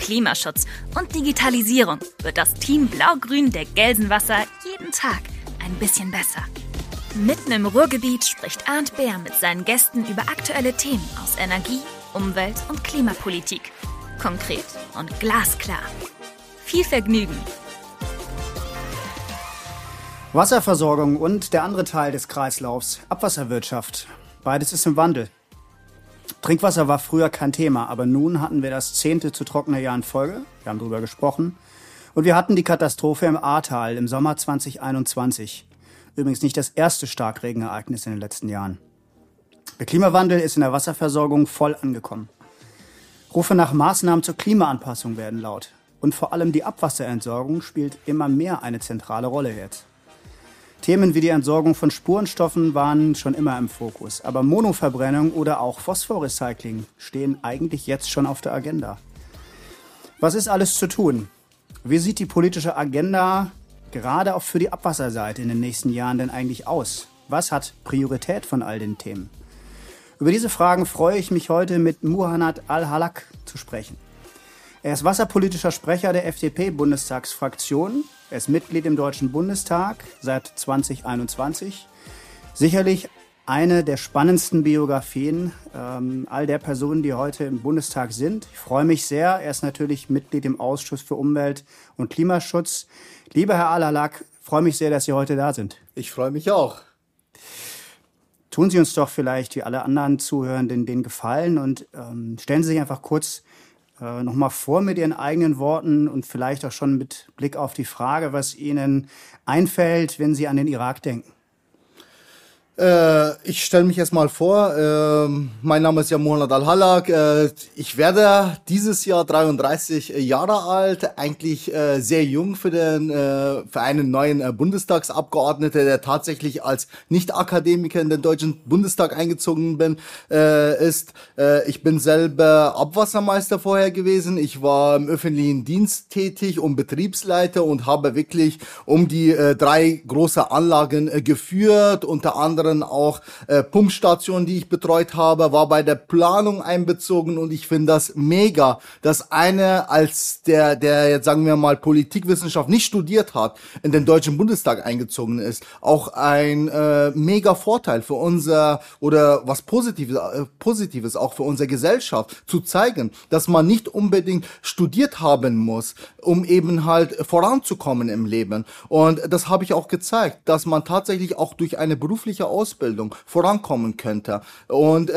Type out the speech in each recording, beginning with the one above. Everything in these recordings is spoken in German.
Klimaschutz und Digitalisierung wird das Team Blau-Grün der Gelsenwasser jeden Tag ein bisschen besser. Mitten im Ruhrgebiet spricht Arndt Bär mit seinen Gästen über aktuelle Themen aus Energie, Umwelt und Klimapolitik. Konkret und glasklar. Viel Vergnügen! Wasserversorgung und der andere Teil des Kreislaufs, Abwasserwirtschaft. Beides ist im Wandel. Trinkwasser war früher kein Thema, aber nun hatten wir das zehnte zu trockene Jahr in Folge. Wir haben darüber gesprochen. Und wir hatten die Katastrophe im Ahrtal im Sommer 2021. Übrigens nicht das erste Starkregenereignis in den letzten Jahren. Der Klimawandel ist in der Wasserversorgung voll angekommen. Rufe nach Maßnahmen zur Klimaanpassung werden laut. Und vor allem die Abwasserentsorgung spielt immer mehr eine zentrale Rolle jetzt. Themen wie die Entsorgung von Spurenstoffen waren schon immer im Fokus, aber Monoverbrennung oder auch Phosphorrecycling stehen eigentlich jetzt schon auf der Agenda. Was ist alles zu tun? Wie sieht die politische Agenda gerade auch für die Abwasserseite in den nächsten Jahren denn eigentlich aus? Was hat Priorität von all den Themen? Über diese Fragen freue ich mich heute mit Muhannad Al-Halak zu sprechen. Er ist wasserpolitischer Sprecher der FDP-Bundestagsfraktion. Er ist Mitglied im Deutschen Bundestag seit 2021. Sicherlich eine der spannendsten Biografien ähm, all der Personen, die heute im Bundestag sind. Ich freue mich sehr. Er ist natürlich Mitglied im Ausschuss für Umwelt und Klimaschutz. Lieber Herr Alalak, freue mich sehr, dass Sie heute da sind. Ich freue mich auch. Tun Sie uns doch vielleicht, wie alle anderen Zuhörenden, den Gefallen und ähm, stellen Sie sich einfach kurz äh, nochmal vor mit Ihren eigenen Worten und vielleicht auch schon mit Blick auf die Frage, was Ihnen einfällt, wenn Sie an den Irak denken. Äh, ich stelle mich erstmal vor. Äh, mein Name ist ja Mohamed Al-Halak. Äh, ich werde dieses Jahr 33 Jahre alt, eigentlich äh, sehr jung für, den, für einen neuen Bundestagsabgeordneten, der tatsächlich als Nicht-Akademiker in den Deutschen Bundestag eingezogen bin, ist. ich bin selber Abwassermeister vorher gewesen. Ich war im öffentlichen Dienst tätig und Betriebsleiter und habe wirklich um die drei große Anlagen geführt, unter anderem anderen auch äh, Pumpstationen, die ich betreut habe, war bei der Planung einbezogen und ich finde das mega, dass eine als der, der jetzt sagen wir mal Politikwissenschaft nicht studiert hat, in den Deutschen Bundestag eingezogen ist. Auch ein äh, mega Vorteil für unser oder was Positives, äh, Positives auch für unsere Gesellschaft zu zeigen, dass man nicht unbedingt studiert haben muss, um eben halt voranzukommen im Leben. Und das habe ich auch gezeigt, dass man tatsächlich auch durch eine berufliche Ausbildung vorankommen könnte. Und äh,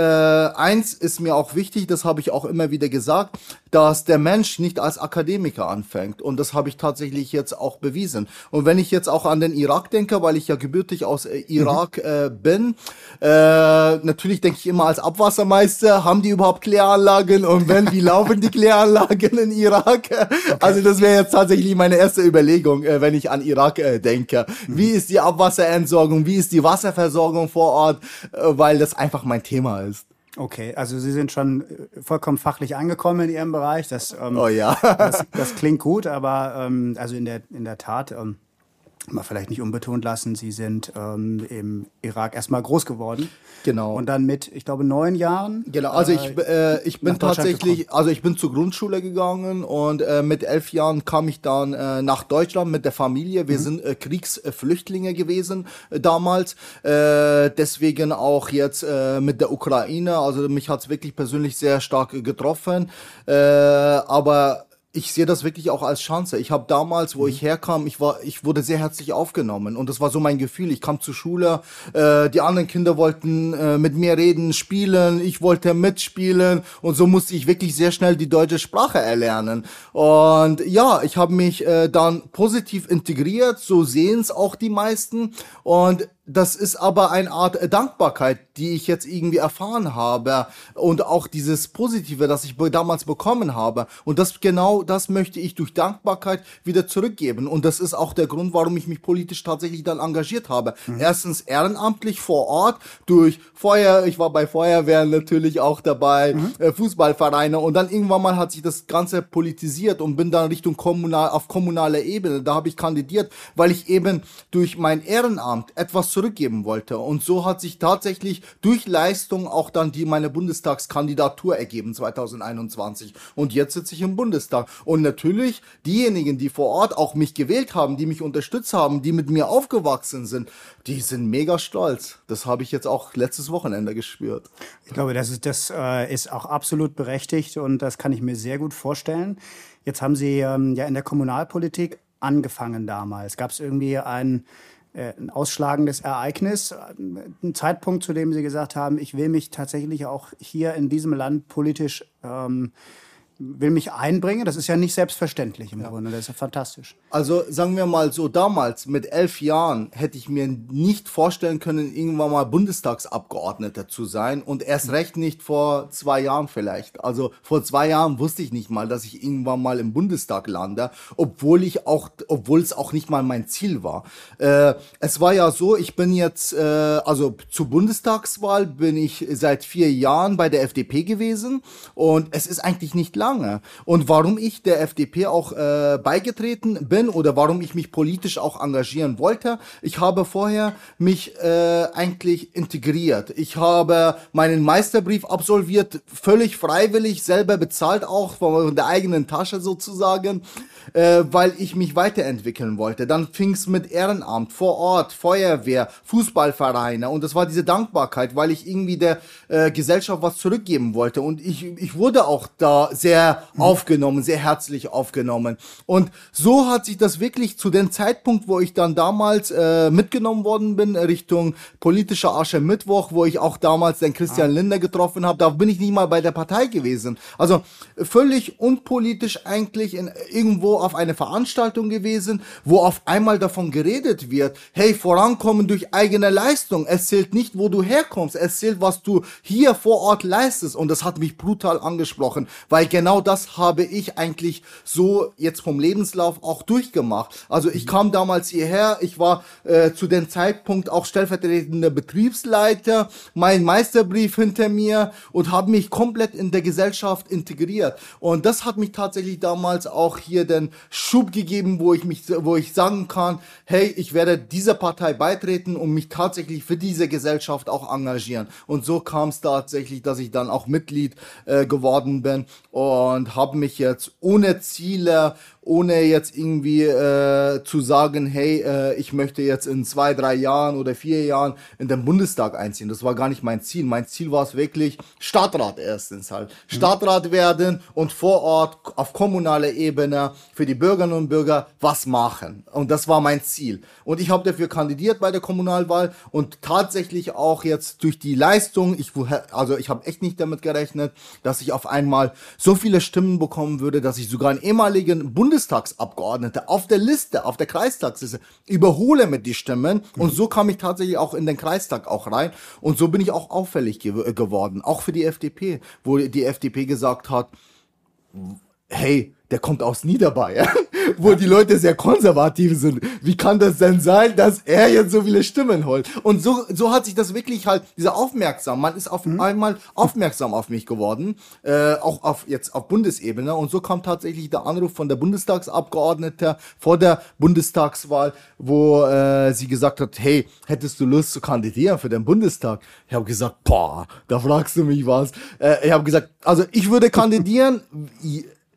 eins ist mir auch wichtig, das habe ich auch immer wieder gesagt, dass der Mensch nicht als Akademiker anfängt. Und das habe ich tatsächlich jetzt auch bewiesen. Und wenn ich jetzt auch an den Irak denke, weil ich ja gebürtig aus äh, Irak mhm. äh, bin, äh, natürlich denke ich immer als Abwassermeister, haben die überhaupt Kläranlagen? Und wenn, wie laufen die Kläranlagen in Irak? Okay. Also das wäre jetzt tatsächlich meine erste Überlegung, äh, wenn ich an Irak äh, denke. Mhm. Wie ist die Abwasserentsorgung? Wie ist die Wasserversorgung vor Ort? Äh, weil das einfach mein Thema ist. Okay, also Sie sind schon äh, vollkommen fachlich angekommen in Ihrem Bereich. Das, ähm, oh ja. das, das, klingt gut, aber ähm, also in der, in der Tat, ähm, mal vielleicht nicht unbetont lassen, Sie sind ähm, im Irak erstmal groß geworden. Genau. Und dann mit, ich glaube, neun Jahren. Genau, also ich, äh, ich bin tatsächlich, also ich bin zur Grundschule gegangen und äh, mit elf Jahren kam ich dann äh, nach Deutschland mit der Familie. Wir mhm. sind äh, Kriegsflüchtlinge gewesen äh, damals. Äh, deswegen auch jetzt äh, mit der Ukraine. Also mich hat's wirklich persönlich sehr stark getroffen. Äh, aber ich sehe das wirklich auch als Chance. Ich habe damals, wo mhm. ich herkam, ich war, ich wurde sehr herzlich aufgenommen und das war so mein Gefühl. Ich kam zur Schule, äh, die anderen Kinder wollten äh, mit mir reden, spielen, ich wollte mitspielen und so musste ich wirklich sehr schnell die deutsche Sprache erlernen. Und ja, ich habe mich äh, dann positiv integriert, so sehen es auch die meisten und das ist aber eine Art Dankbarkeit, die ich jetzt irgendwie erfahren habe und auch dieses Positive, das ich damals bekommen habe. Und das genau das möchte ich durch Dankbarkeit wieder zurückgeben. Und das ist auch der Grund, warum ich mich politisch tatsächlich dann engagiert habe. Mhm. Erstens ehrenamtlich vor Ort durch Feuer, ich war bei Feuerwehren natürlich auch dabei, mhm. äh, Fußballvereine und dann irgendwann mal hat sich das Ganze politisiert und bin dann Richtung kommunal auf kommunaler Ebene. Da habe ich kandidiert, weil ich eben durch mein Ehrenamt etwas zurückgeben wollte. Und so hat sich tatsächlich durch Leistung auch dann die meine Bundestagskandidatur ergeben 2021. Und jetzt sitze ich im Bundestag. Und natürlich diejenigen, die vor Ort auch mich gewählt haben, die mich unterstützt haben, die mit mir aufgewachsen sind, die sind mega stolz. Das habe ich jetzt auch letztes Wochenende gespürt. Ich glaube, das ist, das äh, ist auch absolut berechtigt und das kann ich mir sehr gut vorstellen. Jetzt haben Sie ähm, ja in der Kommunalpolitik angefangen damals. Gab es irgendwie ein äh, ein ausschlagendes Ereignis, ein Zeitpunkt, zu dem Sie gesagt haben, ich will mich tatsächlich auch hier in diesem Land politisch ähm, will mich einbringen. Das ist ja nicht selbstverständlich im ja. Grunde. Das ist ja fantastisch. Also sagen wir mal so, damals mit elf Jahren hätte ich mir nicht vorstellen können, irgendwann mal Bundestagsabgeordneter zu sein und erst recht nicht vor zwei Jahren vielleicht. Also vor zwei Jahren wusste ich nicht mal, dass ich irgendwann mal im Bundestag lande, obwohl ich auch, obwohl es auch nicht mal mein Ziel war. Äh, es war ja so, ich bin jetzt, äh, also zur Bundestagswahl bin ich seit vier Jahren bei der FDP gewesen und es ist eigentlich nicht lange. Und warum ich der FDP auch äh, beigetreten bin oder warum ich mich politisch auch engagieren wollte, ich habe vorher mich äh, eigentlich integriert. Ich habe meinen Meisterbrief absolviert, völlig freiwillig, selber bezahlt auch von der eigenen Tasche sozusagen, äh, weil ich mich weiterentwickeln wollte. Dann fing es mit Ehrenamt vor Ort, Feuerwehr, Fußballvereine und das war diese Dankbarkeit, weil ich irgendwie der äh, Gesellschaft was zurückgeben wollte und ich, ich wurde auch da sehr sehr aufgenommen, sehr herzlich aufgenommen. Und so hat sich das wirklich zu dem Zeitpunkt, wo ich dann damals äh, mitgenommen worden bin, Richtung politischer Asche Mittwoch, wo ich auch damals den Christian ah. Lindner getroffen habe, da bin ich nicht mal bei der Partei gewesen. Also völlig unpolitisch eigentlich in, irgendwo auf eine Veranstaltung gewesen, wo auf einmal davon geredet wird, hey, vorankommen durch eigene Leistung. Es zählt nicht, wo du herkommst, es zählt, was du hier vor Ort leistest. Und das hat mich brutal angesprochen, weil genau das habe ich eigentlich so jetzt vom Lebenslauf auch durchgemacht. Also ich kam damals hierher, ich war äh, zu dem Zeitpunkt auch stellvertretender Betriebsleiter, mein Meisterbrief hinter mir und habe mich komplett in der Gesellschaft integriert. Und das hat mich tatsächlich damals auch hier den Schub gegeben, wo ich mich, wo ich sagen kann, hey, ich werde dieser Partei beitreten und mich tatsächlich für diese Gesellschaft auch engagieren. Und so kam es tatsächlich, dass ich dann auch Mitglied äh, geworden bin. Und und habe mich jetzt ohne Ziele ohne jetzt irgendwie äh, zu sagen, hey, äh, ich möchte jetzt in zwei, drei Jahren oder vier Jahren in den Bundestag einziehen. Das war gar nicht mein Ziel. Mein Ziel war es wirklich, Stadtrat erstens halt. Mhm. Stadtrat werden und vor Ort auf kommunaler Ebene für die Bürgerinnen und Bürger was machen. Und das war mein Ziel. Und ich habe dafür kandidiert bei der Kommunalwahl und tatsächlich auch jetzt durch die Leistung, ich also ich habe echt nicht damit gerechnet, dass ich auf einmal so viele Stimmen bekommen würde, dass ich sogar einen ehemaligen Bundestag Bundestagsabgeordnete auf der Liste, auf der Kreistagsliste, überhole mit die Stimmen. Mhm. und so kam ich tatsächlich auch in den Kreistag auch rein. Und so bin ich auch auffällig ge geworden, auch für die FDP, wo die FDP gesagt hat, hey, der kommt aus Niederbayern, wo die Leute sehr konservativ sind. Wie kann das denn sein, dass er jetzt so viele Stimmen holt? Und so, so hat sich das wirklich halt, dieser Aufmerksam, man ist auf mhm. einmal aufmerksam auf mich geworden, äh, auch auf jetzt auf Bundesebene. Und so kam tatsächlich der Anruf von der Bundestagsabgeordnete vor der Bundestagswahl, wo äh, sie gesagt hat, hey, hättest du Lust zu kandidieren für den Bundestag? Ich habe gesagt, boah, da fragst du mich was. Äh, ich habe gesagt, also ich würde kandidieren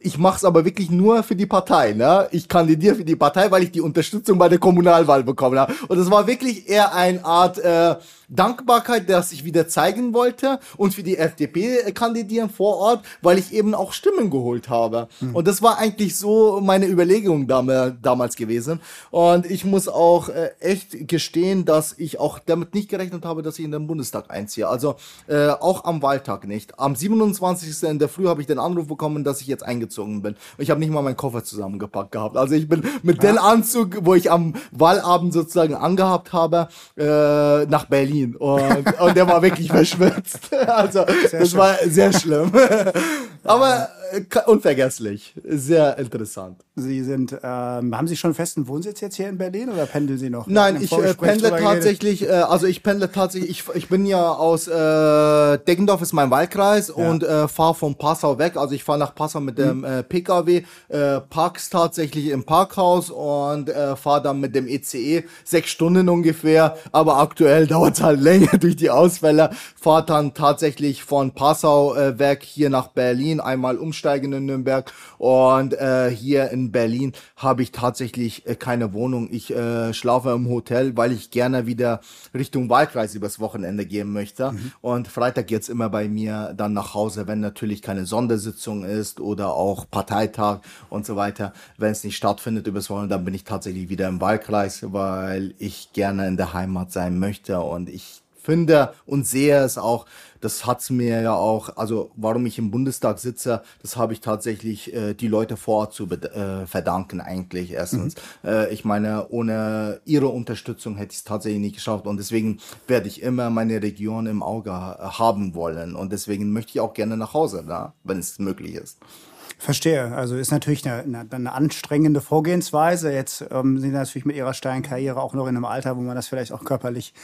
ich mache es aber wirklich nur für die Partei. Ne? Ich kandidiere für die Partei, weil ich die Unterstützung bei der Kommunalwahl bekommen habe. Und es war wirklich eher eine Art äh, Dankbarkeit, dass ich wieder zeigen wollte und für die FDP kandidieren vor Ort, weil ich eben auch Stimmen geholt habe. Mhm. Und das war eigentlich so meine Überlegung damals gewesen. Und ich muss auch äh, echt gestehen, dass ich auch damit nicht gerechnet habe, dass ich in den Bundestag einziehe. Also äh, auch am Wahltag nicht. Am 27. in der Früh habe ich den Anruf bekommen, dass ich jetzt eingezogen eingezogen bin. Ich habe nicht mal meinen Koffer zusammengepackt gehabt. Also ich bin mit ja. dem Anzug, wo ich am Wahlabend sozusagen angehabt habe, äh, nach Berlin. Und, und der war wirklich verschwitzt. Also sehr das schön. war sehr schlimm. Aber unvergesslich. Sehr interessant. Sie sind, ähm, haben Sie schon festen Wohnsitz jetzt hier in Berlin oder pendeln Sie noch? Nein, ich äh, pendle tatsächlich, äh, also ich pendle tatsächlich, ich, ich bin ja aus äh, Deggendorf ist mein Wahlkreis ja. und äh, fahre von Passau weg. Also ich fahre nach Passau mit dem mhm. äh, PKW, äh, park's tatsächlich im Parkhaus und äh, fahre dann mit dem ECE sechs Stunden ungefähr. Aber aktuell dauert halt länger durch die Ausfälle. Fahre dann tatsächlich von Passau äh, weg hier nach Berlin, einmal umsteigen in Nürnberg und äh, hier in Berlin habe ich tatsächlich äh, keine Wohnung. Ich äh, schlafe im Hotel, weil ich gerne wieder Richtung Wahlkreis übers Wochenende gehen möchte. Mhm. Und Freitag geht's immer bei mir dann nach Hause, wenn natürlich keine Sondersitzung ist oder auch Parteitag und so weiter. Wenn es nicht stattfindet übers Wochenende, dann bin ich tatsächlich wieder im Wahlkreis, weil ich gerne in der Heimat sein möchte und ich finde und sehe es auch, das hat's mir ja auch, also warum ich im Bundestag sitze, das habe ich tatsächlich äh, die Leute vor Ort zu äh, verdanken eigentlich erstens. Mhm. Äh, ich meine, ohne ihre Unterstützung hätte ich es tatsächlich nicht geschafft und deswegen werde ich immer meine Region im Auge haben wollen und deswegen möchte ich auch gerne nach Hause, da, wenn es möglich ist. Verstehe. Also ist natürlich eine, eine, eine anstrengende Vorgehensweise. Jetzt ähm, sind Sie natürlich mit Ihrer steilen Karriere auch noch in einem Alter, wo man das vielleicht auch körperlich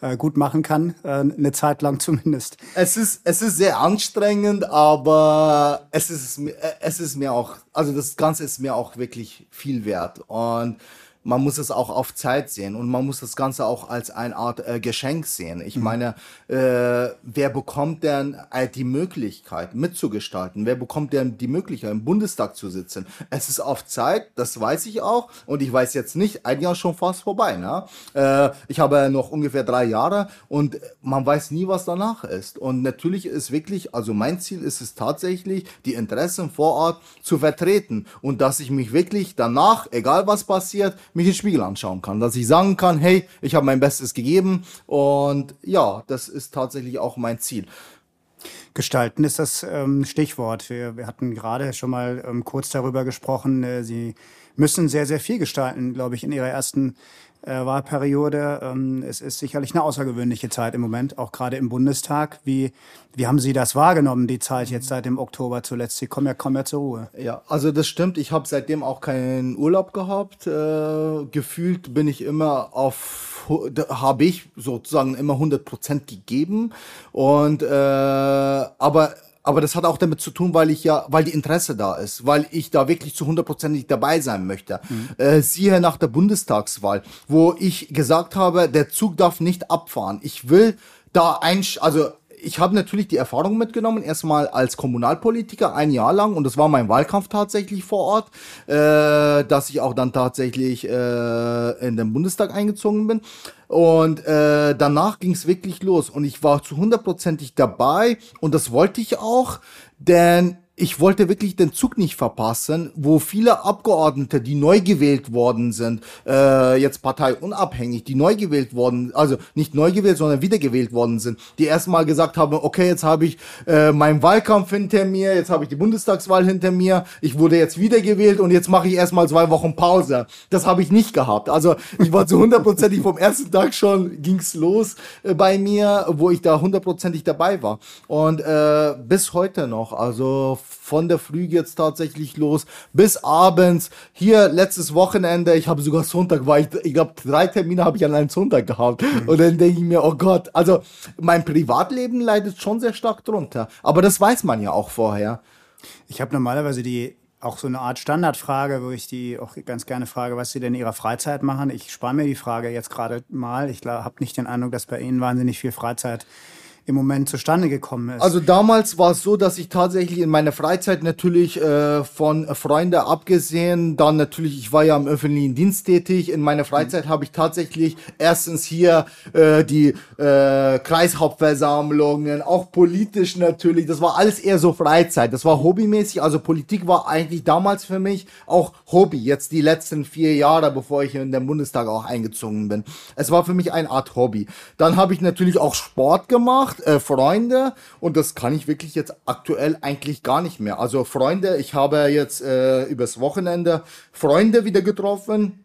äh, gut machen kann, äh, eine Zeit lang zumindest. Es ist, es ist sehr anstrengend, aber es ist, es ist mir auch, also das Ganze ist mir auch wirklich viel wert. Und man muss es auch auf Zeit sehen und man muss das Ganze auch als eine Art äh, Geschenk sehen. Ich mhm. meine, äh, wer bekommt denn äh, die Möglichkeit mitzugestalten? Wer bekommt denn die Möglichkeit im Bundestag zu sitzen? Es ist auf Zeit, das weiß ich auch und ich weiß jetzt nicht, ein Jahr schon fast vorbei. Ne? Äh, ich habe noch ungefähr drei Jahre und man weiß nie, was danach ist. Und natürlich ist wirklich, also mein Ziel ist es tatsächlich, die Interessen vor Ort zu vertreten und dass ich mich wirklich danach, egal was passiert, mich den Spiegel anschauen kann, dass ich sagen kann, hey, ich habe mein Bestes gegeben und ja, das ist tatsächlich auch mein Ziel. Gestalten ist das ähm, Stichwort. Wir, wir, hatten gerade schon mal ähm, kurz darüber gesprochen. Äh, Sie müssen sehr, sehr viel gestalten, glaube ich, in Ihrer ersten äh, Wahlperiode. Ähm, es ist sicherlich eine außergewöhnliche Zeit im Moment, auch gerade im Bundestag. Wie, wie haben Sie das wahrgenommen, die Zeit jetzt seit dem Oktober zuletzt? Sie kommen ja, kommen ja zur Ruhe. Ja, also das stimmt. Ich habe seitdem auch keinen Urlaub gehabt. Äh, gefühlt bin ich immer auf, habe ich sozusagen immer 100 Prozent gegeben. Und, äh, aber aber das hat auch damit zu tun, weil ich ja, weil die Interesse da ist, weil ich da wirklich zu hundertprozentig dabei sein möchte. Mhm. Äh, siehe nach der Bundestagswahl, wo ich gesagt habe, der Zug darf nicht abfahren. Ich will da ein, also ich habe natürlich die Erfahrung mitgenommen, erstmal als Kommunalpolitiker ein Jahr lang und das war mein Wahlkampf tatsächlich vor Ort, äh, dass ich auch dann tatsächlich äh, in den Bundestag eingezogen bin. Und äh, danach ging es wirklich los und ich war zu hundertprozentig dabei und das wollte ich auch, denn ich wollte wirklich den Zug nicht verpassen, wo viele Abgeordnete, die neu gewählt worden sind, äh, jetzt parteiunabhängig, die neu gewählt worden, also nicht neu gewählt, sondern wiedergewählt worden sind, die erstmal gesagt haben, okay, jetzt habe ich äh, meinen Wahlkampf hinter mir, jetzt habe ich die Bundestagswahl hinter mir, ich wurde jetzt wiedergewählt und jetzt mache ich erstmal zwei Wochen Pause. Das habe ich nicht gehabt. Also ich war zu hundertprozentig vom ersten Tag schon ging's los äh, bei mir, wo ich da hundertprozentig dabei war. Und äh, bis heute noch, also von der Früh jetzt tatsächlich los bis abends. Hier letztes Wochenende, ich habe sogar Sonntag, war ich, ich glaube, drei Termine habe ich an einem Sonntag gehabt. Mhm. Und dann denke ich mir, oh Gott, also mein Privatleben leidet schon sehr stark drunter. Aber das weiß man ja auch vorher. Ich habe normalerweise die auch so eine Art Standardfrage, wo ich die auch ganz gerne frage, was Sie denn in Ihrer Freizeit machen. Ich spare mir die Frage jetzt gerade mal. Ich habe nicht den Eindruck, dass bei Ihnen wahnsinnig viel Freizeit im Moment zustande gekommen ist. Also damals war es so, dass ich tatsächlich in meiner Freizeit natürlich äh, von Freunden abgesehen, dann natürlich, ich war ja im öffentlichen Dienst tätig, in meiner Freizeit mhm. habe ich tatsächlich erstens hier äh, die äh, Kreishauptversammlungen, auch politisch natürlich, das war alles eher so Freizeit, das war hobbymäßig, also Politik war eigentlich damals für mich auch Hobby, jetzt die letzten vier Jahre, bevor ich in den Bundestag auch eingezogen bin. Es war für mich eine Art Hobby. Dann habe ich natürlich auch Sport gemacht, gesagt, äh, Freunde, und das kann ich wirklich jetzt aktuell eigentlich gar nicht mehr. Also Freunde, ich habe jetzt äh, übers Wochenende Freunde wieder getroffen,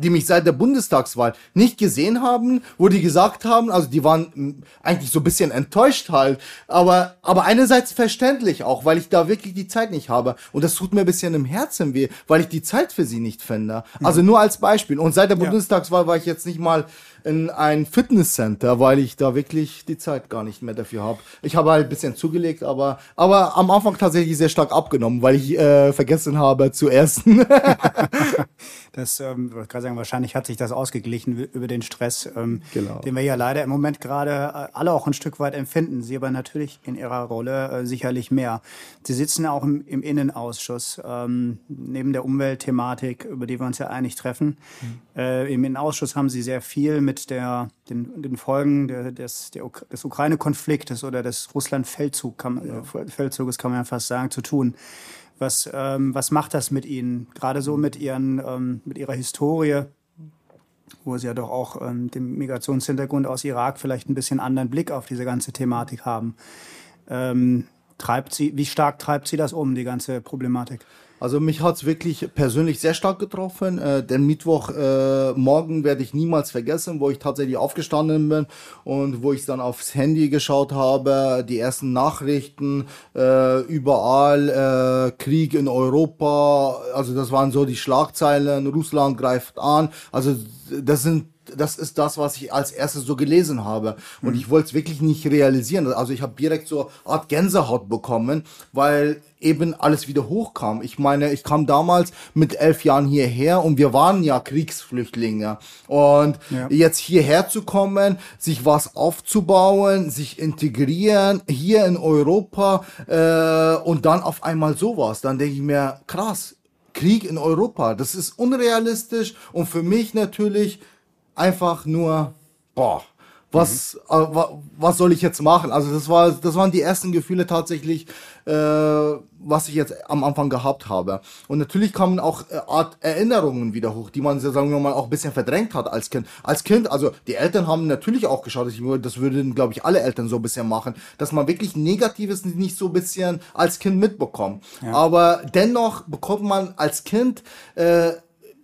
die mich seit der Bundestagswahl nicht gesehen haben, wo die gesagt haben, also die waren hm, eigentlich so ein bisschen enttäuscht halt, aber, aber einerseits verständlich auch, weil ich da wirklich die Zeit nicht habe. Und das tut mir ein bisschen im Herzen weh, weil ich die Zeit für sie nicht finde. Also nur als Beispiel. Und seit der ja. Bundestagswahl war ich jetzt nicht mal in ein Fitnesscenter, weil ich da wirklich die Zeit gar nicht mehr dafür habe. Ich habe halt ein bisschen zugelegt, aber, aber am Anfang tatsächlich sehr stark abgenommen, weil ich äh, vergessen habe zu essen. das, ähm, ich kann sagen, wahrscheinlich hat sich das ausgeglichen über den Stress, ähm, genau. den wir ja leider im Moment gerade äh, alle auch ein Stück weit empfinden. Sie aber natürlich in ihrer Rolle äh, sicherlich mehr. Sie sitzen auch im, im Innenausschuss, ähm, neben der Umweltthematik, über die wir uns ja eigentlich treffen. Mhm. Äh, Im Innenausschuss haben Sie sehr viel mit mit der, den, den Folgen der, des, der, des Ukraine-Konfliktes oder des Russland-Feldzuges, kann. Feldzuges, kann man ja fast sagen, zu tun. Was, ähm, was macht das mit Ihnen? Gerade so mit, ihren, ähm, mit Ihrer Historie, wo Sie ja doch auch ähm, dem Migrationshintergrund aus Irak vielleicht ein bisschen anderen Blick auf diese ganze Thematik haben. Ähm, treibt sie, wie stark treibt Sie das um, die ganze Problematik? Also mich hat's wirklich persönlich sehr stark getroffen. Äh, den Mittwoch äh, morgen werde ich niemals vergessen, wo ich tatsächlich aufgestanden bin und wo ich dann aufs Handy geschaut habe, die ersten Nachrichten, äh, überall äh, Krieg in Europa, also das waren so die Schlagzeilen, Russland greift an. Also das sind das ist das, was ich als erstes so gelesen habe. Und mhm. ich wollte es wirklich nicht realisieren. Also ich habe direkt so Art Gänsehaut bekommen, weil eben alles wieder hochkam. Ich meine, ich kam damals mit elf Jahren hierher und wir waren ja Kriegsflüchtlinge. Und ja. jetzt hierher zu kommen, sich was aufzubauen, sich integrieren hier in Europa äh, und dann auf einmal sowas, dann denke ich mir, krass, Krieg in Europa, das ist unrealistisch und für mich natürlich einfach nur, boah, was, mhm. äh, was soll ich jetzt machen? Also das war, das waren die ersten Gefühle tatsächlich, äh, was ich jetzt am Anfang gehabt habe. Und natürlich kamen auch äh, Art Erinnerungen wieder hoch, die man, sagen wir mal, auch ein bisschen verdrängt hat als Kind. Als Kind, also die Eltern haben natürlich auch geschaut, das würden, glaube ich, alle Eltern so ein bisschen machen, dass man wirklich Negatives nicht so ein bisschen als Kind mitbekommt. Ja. Aber dennoch bekommt man als Kind äh,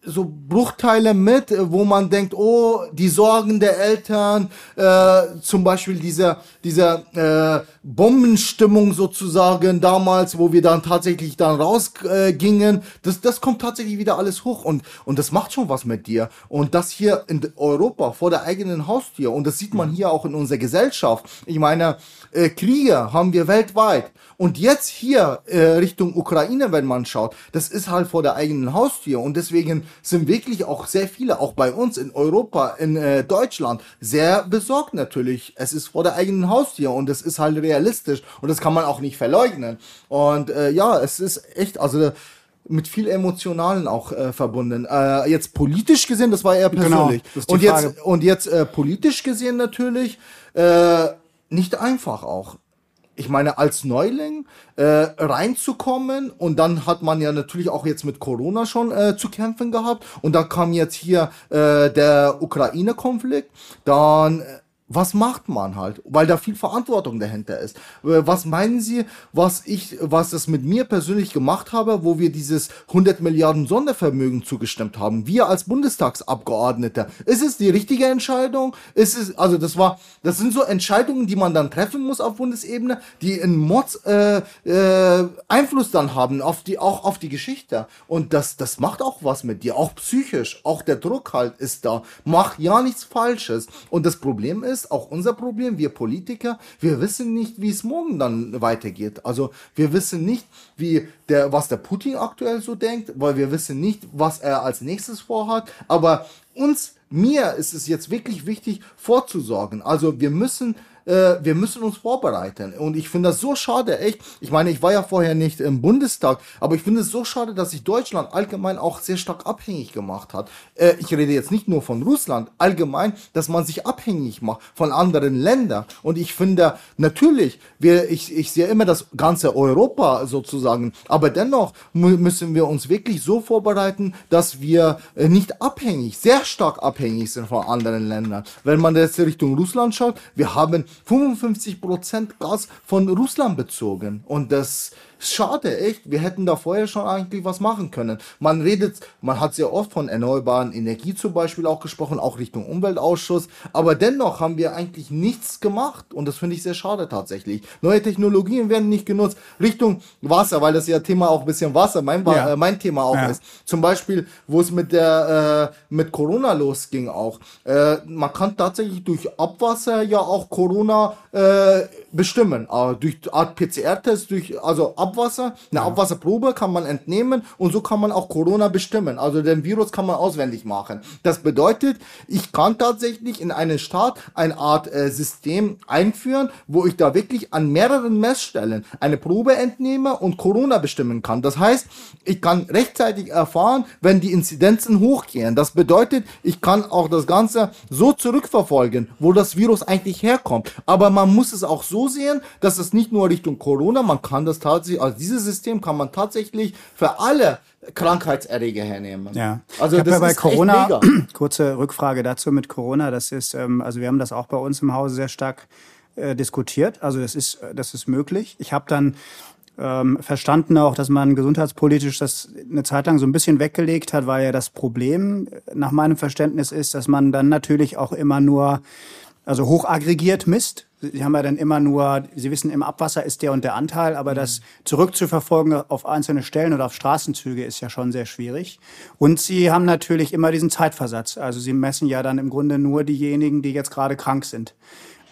so Bruchteile mit, äh, wo man denkt, oh, die Sorgen der Eltern, äh, zum Beispiel dieser dieser äh, Bombenstimmung sozusagen damals, wo wir dann tatsächlich dann rausgingen, äh, das das kommt tatsächlich wieder alles hoch und und das macht schon was mit dir und das hier in Europa vor der eigenen Haustür und das sieht man hier auch in unserer Gesellschaft. Ich meine, äh, Kriege haben wir weltweit und jetzt hier äh, Richtung Ukraine, wenn man schaut, das ist halt vor der eigenen Haustür. Und deswegen sind wirklich auch sehr viele, auch bei uns in Europa, in äh, Deutschland, sehr besorgt natürlich. Es ist vor der eigenen Haustür und es ist halt realistisch. Und das kann man auch nicht verleugnen. Und äh, ja, es ist echt, also mit viel Emotionalen auch äh, verbunden. Äh, jetzt politisch gesehen, das war eher genau, persönlich. Genau, und, jetzt, und jetzt äh, politisch gesehen natürlich äh, nicht einfach auch ich meine, als Neuling äh, reinzukommen und dann hat man ja natürlich auch jetzt mit Corona schon äh, zu kämpfen gehabt und da kam jetzt hier äh, der Ukraine-Konflikt, dann äh, was macht man halt? Weil da viel Verantwortung dahinter ist. Äh, was meinen Sie, was ich, was das mit mir persönlich gemacht habe, wo wir dieses 100 Milliarden Sondervermögen zugestimmt haben? Wir als Bundestagsabgeordnete. Ist es die richtige Entscheidung? Ist es, also das war, das sind so Entscheidungen, die man dann treffen muss auf Bundesebene, die in Mods äh, äh, Einfluss dann haben auf die, auch auf die Geschichte. Und das, das macht auch was mit dir, auch psychisch. Auch der Druck halt ist da. Mach ja nichts Falsches. Und das Problem ist, ist auch unser Problem, wir Politiker, wir wissen nicht, wie es morgen dann weitergeht. Also wir wissen nicht, wie der, was der Putin aktuell so denkt, weil wir wissen nicht, was er als nächstes vorhat. Aber uns, mir ist es jetzt wirklich wichtig, vorzusorgen. Also wir müssen äh, wir müssen uns vorbereiten. Und ich finde das so schade, echt. Ich meine, ich war ja vorher nicht im Bundestag, aber ich finde es so schade, dass sich Deutschland allgemein auch sehr stark abhängig gemacht hat. Äh, ich rede jetzt nicht nur von Russland, allgemein, dass man sich abhängig macht von anderen Ländern. Und ich finde, natürlich, wir, ich, ich sehe immer das ganze Europa sozusagen, aber dennoch müssen wir uns wirklich so vorbereiten, dass wir äh, nicht abhängig, sehr stark abhängig sind von anderen Ländern. Wenn man jetzt Richtung Russland schaut, wir haben 55 Prozent Gas von Russland bezogen. Und das Schade, echt. Wir hätten da vorher schon eigentlich was machen können. Man redet, man hat sehr oft von erneuerbaren Energie zum Beispiel auch gesprochen, auch Richtung Umweltausschuss. Aber dennoch haben wir eigentlich nichts gemacht. Und das finde ich sehr schade tatsächlich. Neue Technologien werden nicht genutzt. Richtung Wasser, weil das ja Thema auch ein bisschen Wasser, mein, ja. äh, mein Thema auch ja. ist. Zum Beispiel, wo es mit der, äh, mit Corona losging auch. Äh, man kann tatsächlich durch Abwasser ja auch Corona äh, bestimmen. Äh, durch Art PCR-Test, durch, also Abwasser eine ja. Abwasserprobe kann man entnehmen und so kann man auch Corona bestimmen. Also den Virus kann man auswendig machen. Das bedeutet, ich kann tatsächlich in einen Staat eine Art äh, System einführen, wo ich da wirklich an mehreren Messstellen eine Probe entnehme und Corona bestimmen kann. Das heißt, ich kann rechtzeitig erfahren, wenn die Inzidenzen hochgehen. Das bedeutet, ich kann auch das Ganze so zurückverfolgen, wo das Virus eigentlich herkommt. Aber man muss es auch so sehen, dass es nicht nur Richtung Corona, man kann das tatsächlich also dieses System kann man tatsächlich für alle Krankheitserreger hernehmen. Ja. Also ich das ja bei Corona kurze Rückfrage dazu mit Corona. Das ist ähm, also wir haben das auch bei uns im Hause sehr stark äh, diskutiert. Also das ist das ist möglich. Ich habe dann ähm, verstanden auch, dass man gesundheitspolitisch das eine Zeit lang so ein bisschen weggelegt hat, weil ja das Problem nach meinem Verständnis ist, dass man dann natürlich auch immer nur also hochaggregiert misst. Sie haben ja dann immer nur, Sie wissen, im Abwasser ist der und der Anteil, aber das zurückzuverfolgen auf einzelne Stellen oder auf Straßenzüge ist ja schon sehr schwierig. Und Sie haben natürlich immer diesen Zeitversatz. Also Sie messen ja dann im Grunde nur diejenigen, die jetzt gerade krank sind.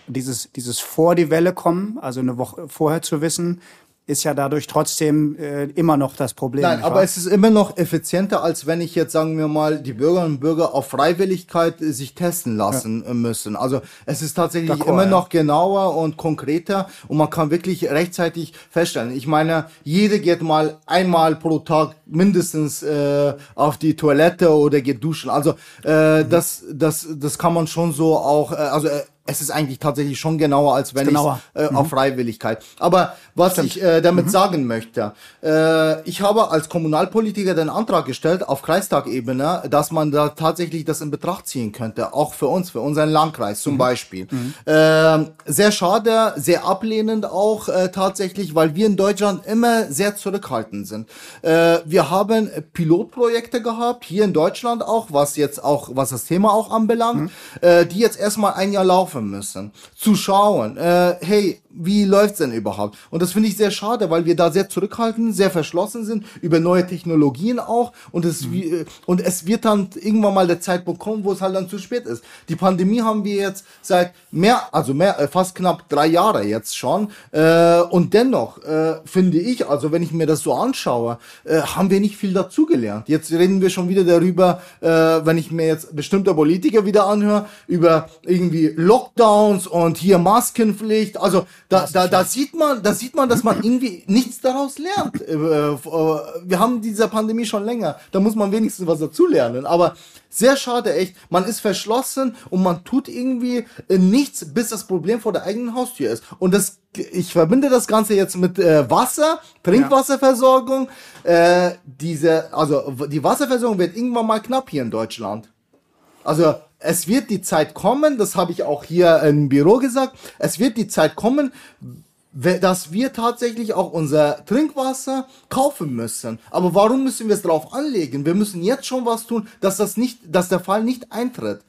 Dieses, dieses vor die Welle kommen, also eine Woche vorher zu wissen, ist ja dadurch trotzdem äh, immer noch das Problem. Nein, aber es ist immer noch effizienter, als wenn ich jetzt, sagen wir mal, die Bürgerinnen und Bürger auf Freiwilligkeit äh, sich testen lassen ja. Äh, müssen. Also es ist tatsächlich immer ja. noch genauer und konkreter und man kann wirklich rechtzeitig feststellen. Ich meine, jede geht mal einmal pro Tag mindestens äh, auf die Toilette oder geht duschen. Also äh, mhm. das, das, das kann man schon so auch, äh, also äh, es ist eigentlich tatsächlich schon genauer, als wenn ich äh, mhm. auf Freiwilligkeit. Aber was Stimmt. ich äh, damit mhm. sagen möchte, äh, ich habe als Kommunalpolitiker den Antrag gestellt auf Kreistagebene, dass man da tatsächlich das in Betracht ziehen könnte, auch für uns, für unseren Landkreis zum mhm. Beispiel. Äh, sehr schade, sehr ablehnend auch äh, tatsächlich, weil wir in Deutschland immer sehr zurückhaltend sind. Äh, wir haben Pilotprojekte gehabt, hier in Deutschland auch, was jetzt auch, was das Thema auch anbelangt, mhm. äh, die jetzt erstmal ein Jahr laufen kaufen müssen. Zu schauen, äh, hey, wie läuft's denn überhaupt? Und das finde ich sehr schade, weil wir da sehr zurückhaltend, sehr verschlossen sind über neue Technologien auch und es mhm. wie, und es wird dann irgendwann mal der Zeitpunkt kommen, wo es halt dann zu spät ist. Die Pandemie haben wir jetzt seit mehr, also mehr, äh, fast knapp drei Jahre jetzt schon äh, und dennoch äh, finde ich, also wenn ich mir das so anschaue, äh, haben wir nicht viel dazugelernt. Jetzt reden wir schon wieder darüber, äh, wenn ich mir jetzt bestimmte Politiker wieder anhöre, über irgendwie Lockdowns und hier Maskenpflicht, also da, da, da sieht man, da sieht man, dass man irgendwie nichts daraus lernt. Äh, äh, wir haben diese Pandemie schon länger. Da muss man wenigstens was dazulernen. Aber sehr schade, echt. Man ist verschlossen und man tut irgendwie äh, nichts, bis das Problem vor der eigenen Haustür ist. Und das, ich verbinde das Ganze jetzt mit äh, Wasser, Trinkwasserversorgung. Äh, diese, also die Wasserversorgung wird irgendwann mal knapp hier in Deutschland. Also es wird die Zeit kommen, das habe ich auch hier im Büro gesagt, es wird die Zeit kommen, dass wir tatsächlich auch unser Trinkwasser kaufen müssen. Aber warum müssen wir es drauf anlegen? Wir müssen jetzt schon was tun, dass das nicht, dass der Fall nicht eintritt.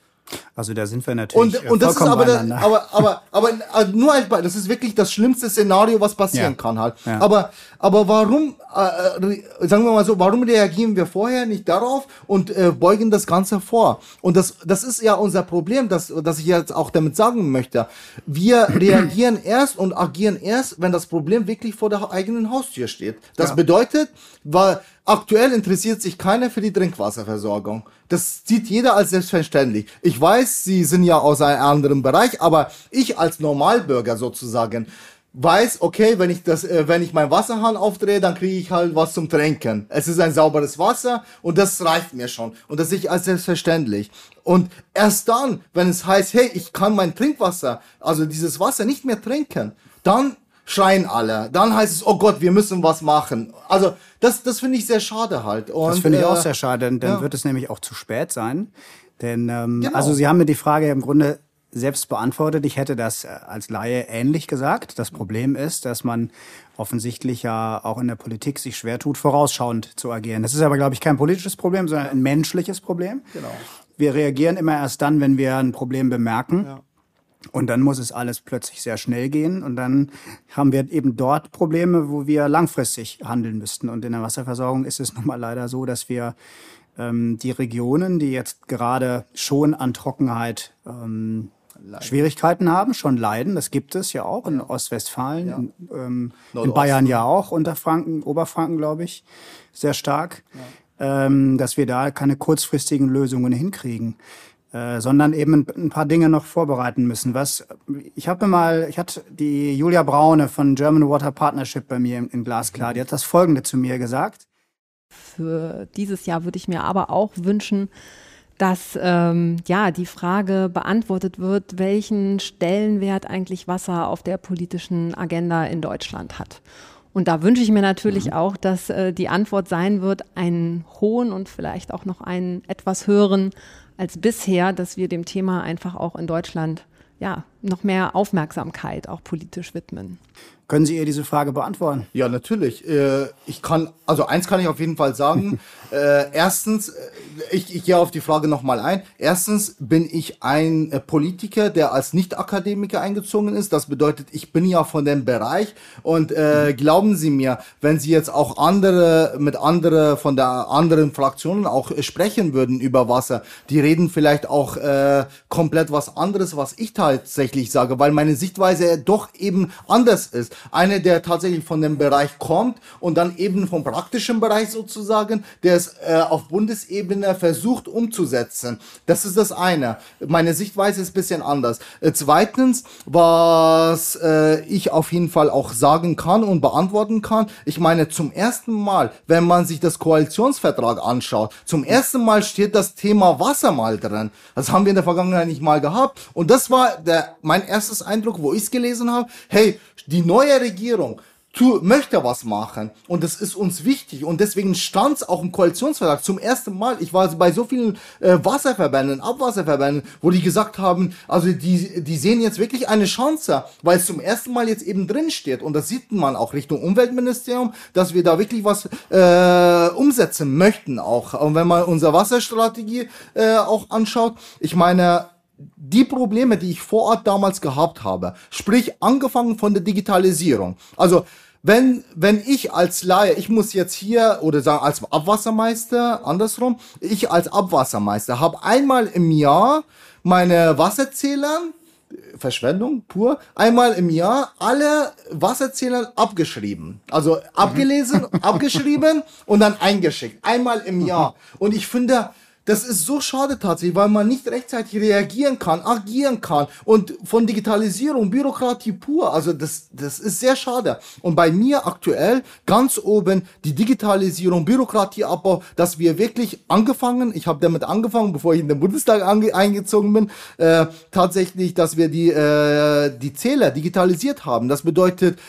Also da sind wir natürlich und, und das ist aber, der, aber, aber, aber, aber nur als Beispiel, das ist wirklich das schlimmste Szenario, was passieren ja. kann halt. Ja. Aber, aber warum, äh, äh, sagen wir mal so, warum reagieren wir vorher nicht darauf und äh, beugen das Ganze vor? Und das, das ist ja unser Problem, das, das ich jetzt auch damit sagen möchte. Wir reagieren erst und agieren erst, wenn das Problem wirklich vor der eigenen Haustür steht. Das ja. bedeutet, weil Aktuell interessiert sich keiner für die Trinkwasserversorgung. Das sieht jeder als selbstverständlich. Ich weiß, Sie sind ja aus einem anderen Bereich, aber ich als Normalbürger sozusagen weiß, okay, wenn ich das, äh, wenn ich meinen Wasserhahn aufdrehe, dann kriege ich halt was zum Trinken. Es ist ein sauberes Wasser und das reicht mir schon. Und das sehe ich als selbstverständlich. Und erst dann, wenn es heißt, hey, ich kann mein Trinkwasser, also dieses Wasser nicht mehr trinken, dann schreien alle. Dann heißt es, oh Gott, wir müssen was machen. Also das, das finde ich sehr schade halt. Und, das finde ich äh, auch sehr schade, denn dann ja. wird es nämlich auch zu spät sein. Denn ähm, genau. also Sie haben mir die Frage im Grunde selbst beantwortet. Ich hätte das äh, als Laie ähnlich gesagt. Das Problem ist, dass man offensichtlich ja auch in der Politik sich schwer tut, vorausschauend zu agieren. Das ist aber, glaube ich, kein politisches Problem, sondern ein menschliches Problem. Genau. Wir reagieren immer erst dann, wenn wir ein Problem bemerken. Ja. Und dann muss es alles plötzlich sehr schnell gehen. Und dann haben wir eben dort Probleme, wo wir langfristig handeln müssten. Und in der Wasserversorgung ist es nun mal leider so, dass wir ähm, die Regionen, die jetzt gerade schon an Trockenheit ähm, Schwierigkeiten haben, schon leiden. Das gibt es ja auch in Ostwestfalen, ja. in, ähm, in, Bayern ja auch, Unterfranken, Oberfranken, glaube ich, sehr stark, ja. ähm, dass wir da keine kurzfristigen Lösungen hinkriegen. Äh, sondern eben ein paar Dinge noch vorbereiten müssen. Was ich habe mal, ich hatte die Julia Braune von German Water Partnership bei mir in Glasklar, die hat das Folgende zu mir gesagt. Für dieses Jahr würde ich mir aber auch wünschen, dass ähm, ja die Frage beantwortet wird, welchen Stellenwert eigentlich Wasser auf der politischen Agenda in Deutschland hat. Und da wünsche ich mir natürlich mhm. auch, dass äh, die Antwort sein wird, einen hohen und vielleicht auch noch einen etwas höheren als bisher, dass wir dem Thema einfach auch in Deutschland ja noch mehr Aufmerksamkeit auch politisch widmen. Können Sie ihr diese Frage beantworten? Ja, natürlich. Äh, ich kann, also eins kann ich auf jeden Fall sagen. Äh, erstens, äh, ich, ich gehe auf die Frage nochmal ein. Erstens bin ich ein Politiker, der als Nicht-Akademiker eingezogen ist. Das bedeutet, ich bin ja von dem Bereich. Und äh, glauben Sie mir, wenn Sie jetzt auch andere mit andere von der anderen Fraktionen auch sprechen würden über Wasser, die reden vielleicht auch äh, komplett was anderes, was ich tatsächlich sage, weil meine Sichtweise doch eben anders ist eine, der tatsächlich von dem Bereich kommt und dann eben vom praktischen Bereich sozusagen, der es äh, auf Bundesebene versucht umzusetzen. Das ist das eine. Meine Sichtweise ist bisschen anders. Äh, zweitens, was äh, ich auf jeden Fall auch sagen kann und beantworten kann, ich meine, zum ersten Mal, wenn man sich das Koalitionsvertrag anschaut, zum ersten Mal steht das Thema Wasser mal drin. Das haben wir in der Vergangenheit nicht mal gehabt. Und das war der, mein erstes Eindruck, wo ich es gelesen habe. Hey, die neue Regierung tu, möchte was machen und das ist uns wichtig und deswegen stand es auch im Koalitionsvertrag zum ersten Mal. Ich war bei so vielen äh, Wasserverbänden, Abwasserverbänden, wo die gesagt haben, also die, die sehen jetzt wirklich eine Chance, weil es zum ersten Mal jetzt eben drin steht und das sieht man auch Richtung Umweltministerium, dass wir da wirklich was äh, umsetzen möchten auch. Und wenn man unsere Wasserstrategie äh, auch anschaut, ich meine, die Probleme, die ich vor Ort damals gehabt habe, sprich angefangen von der Digitalisierung. Also wenn, wenn ich als Laie, ich muss jetzt hier oder sagen als Abwassermeister, andersrum, ich als Abwassermeister habe einmal im Jahr meine Wasserzähler, Verschwendung pur, einmal im Jahr alle Wasserzähler abgeschrieben. Also abgelesen, abgeschrieben und dann eingeschickt. Einmal im Jahr. Und ich finde, das ist so schade tatsächlich, weil man nicht rechtzeitig reagieren kann, agieren kann und von Digitalisierung, Bürokratie pur. Also das, das ist sehr schade. Und bei mir aktuell ganz oben die Digitalisierung, Bürokratieabbau, dass wir wirklich angefangen, ich habe damit angefangen, bevor ich in den Bundestag eingezogen bin, äh, tatsächlich, dass wir die, äh, die Zähler digitalisiert haben. Das bedeutet,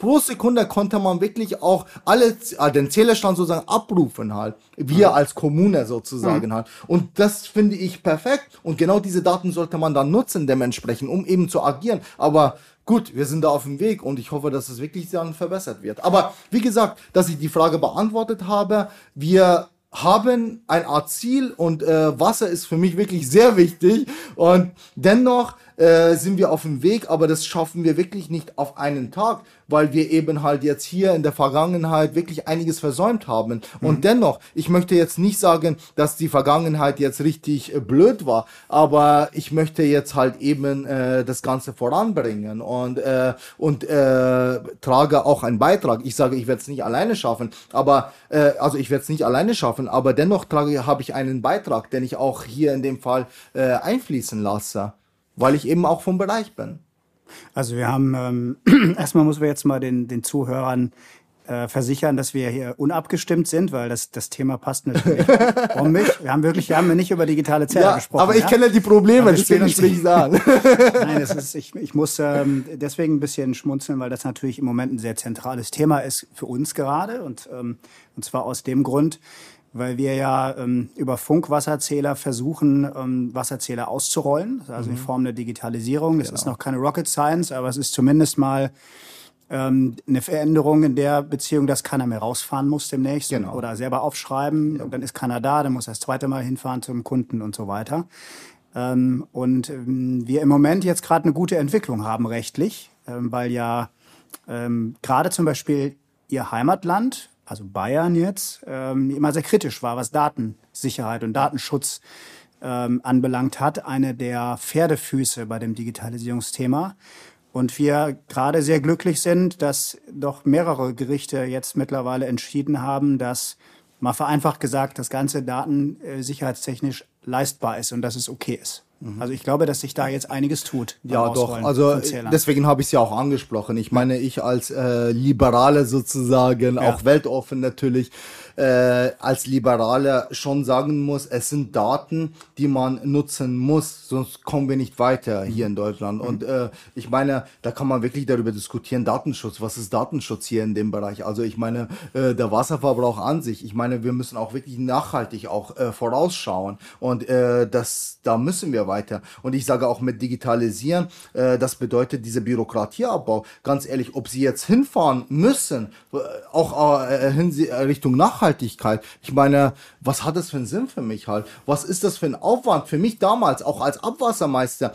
pro Sekunde konnte man wirklich auch alle, äh, den Zählerstand sozusagen abrufen halt. Wir als Kommune sozusagen mhm. halt. Und das finde ich perfekt. Und genau diese Daten sollte man dann nutzen dementsprechend, um eben zu agieren. Aber gut, wir sind da auf dem Weg und ich hoffe, dass es wirklich dann verbessert wird. Aber wie gesagt, dass ich die Frage beantwortet habe, wir haben ein Art Ziel und äh, Wasser ist für mich wirklich sehr wichtig und dennoch äh, sind wir auf dem Weg, aber das schaffen wir wirklich nicht auf einen Tag, weil wir eben halt jetzt hier in der Vergangenheit wirklich einiges versäumt haben. Mhm. Und dennoch, ich möchte jetzt nicht sagen, dass die Vergangenheit jetzt richtig äh, blöd war, aber ich möchte jetzt halt eben äh, das Ganze voranbringen und, äh, und äh, trage auch einen Beitrag. Ich sage, ich werde es nicht alleine schaffen, aber äh, also ich werde es nicht alleine schaffen, aber dennoch trage habe ich einen Beitrag, den ich auch hier in dem Fall äh, einfließen lasse, weil ich eben auch vom Bereich bin. Also wir haben, ähm, erstmal müssen wir jetzt mal den, den Zuhörern äh, versichern, dass wir hier unabgestimmt sind, weil das, das Thema passt natürlich um mich. Wir haben wirklich, wir haben nicht über digitale Zähler ja, gesprochen. Aber ich ja? kenne die Probleme, das deswegen will ich sagen. Nein, das ist, ich, ich muss ähm, deswegen ein bisschen schmunzeln, weil das natürlich im Moment ein sehr zentrales Thema ist für uns gerade und, ähm, und zwar aus dem Grund, weil wir ja ähm, über Funkwasserzähler versuchen, ähm, Wasserzähler auszurollen, also mhm. in Form der Digitalisierung. Das genau. ist noch keine Rocket Science, aber es ist zumindest mal ähm, eine Veränderung in der Beziehung, dass keiner mehr rausfahren muss demnächst genau. oder selber aufschreiben. Ja. Dann ist keiner da, dann muss er das zweite Mal hinfahren zum Kunden und so weiter. Ähm, und ähm, wir im Moment jetzt gerade eine gute Entwicklung haben rechtlich, ähm, weil ja ähm, gerade zum Beispiel Ihr Heimatland also Bayern jetzt, ähm, immer sehr kritisch war, was Datensicherheit und Datenschutz ähm, anbelangt hat. Eine der Pferdefüße bei dem Digitalisierungsthema. Und wir gerade sehr glücklich sind, dass doch mehrere Gerichte jetzt mittlerweile entschieden haben, dass mal vereinfacht gesagt, das ganze datensicherheitstechnisch leistbar ist und dass es okay ist. Mhm. Also ich glaube, dass sich da jetzt einiges tut. Ja, doch. Also deswegen habe ich es ja auch angesprochen. Ich meine, ich als äh, Liberale sozusagen, ja. auch weltoffen natürlich, äh, als Liberaler schon sagen muss, es sind Daten, die man nutzen muss, sonst kommen wir nicht weiter hier in Deutschland. Und äh, ich meine, da kann man wirklich darüber diskutieren, Datenschutz, was ist Datenschutz hier in dem Bereich? Also ich meine, äh, der Wasserverbrauch an sich, ich meine, wir müssen auch wirklich nachhaltig auch äh, vorausschauen und äh, das, da müssen wir weiter. Und ich sage auch mit Digitalisieren, äh, das bedeutet dieser Bürokratieabbau. Ganz ehrlich, ob Sie jetzt hinfahren müssen, äh, auch äh, hin Richtung Nachhaltigkeit, Nachhaltigkeit. Ich meine, was hat das für einen Sinn für mich halt? Was ist das für ein Aufwand für mich damals, auch als Abwassermeister?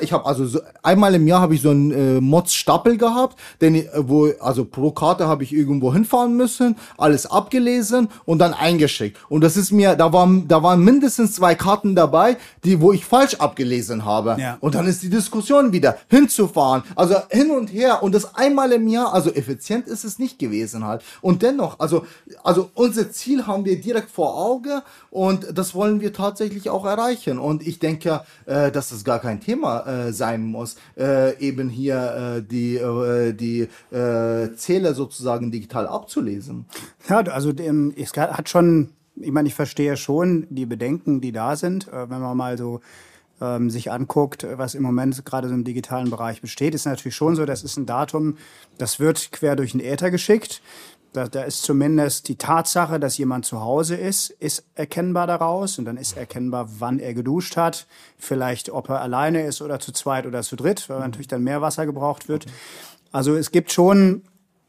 Ich habe also so, einmal im Jahr habe ich so einen äh, Mods-Stapel gehabt, denn wo also pro Karte habe ich irgendwo hinfahren müssen, alles abgelesen und dann eingeschickt. Und das ist mir, da waren da waren mindestens zwei Karten dabei, die wo ich falsch abgelesen habe. Ja. Und dann ist die Diskussion wieder hinzufahren, also hin und her und das einmal im Jahr, also effizient ist es nicht gewesen halt. Und dennoch, also also unser Ziel haben wir direkt vor Auge und das wollen wir tatsächlich auch erreichen. Und ich denke, äh, dass es gar kein Thema äh, sein muss, äh, eben hier äh, die, äh, die äh, Zähler sozusagen digital abzulesen. Ja, also dem, es hat schon, ich meine, ich verstehe schon die Bedenken, die da sind, äh, wenn man mal so ähm, sich anguckt, was im Moment gerade so im digitalen Bereich besteht, ist natürlich schon so, das ist ein Datum, das wird quer durch den Äther geschickt. Da, da ist zumindest die Tatsache, dass jemand zu Hause ist, ist erkennbar daraus und dann ist erkennbar, wann er geduscht hat, vielleicht ob er alleine ist oder zu zweit oder zu dritt, weil natürlich dann mehr Wasser gebraucht wird. Also es gibt schon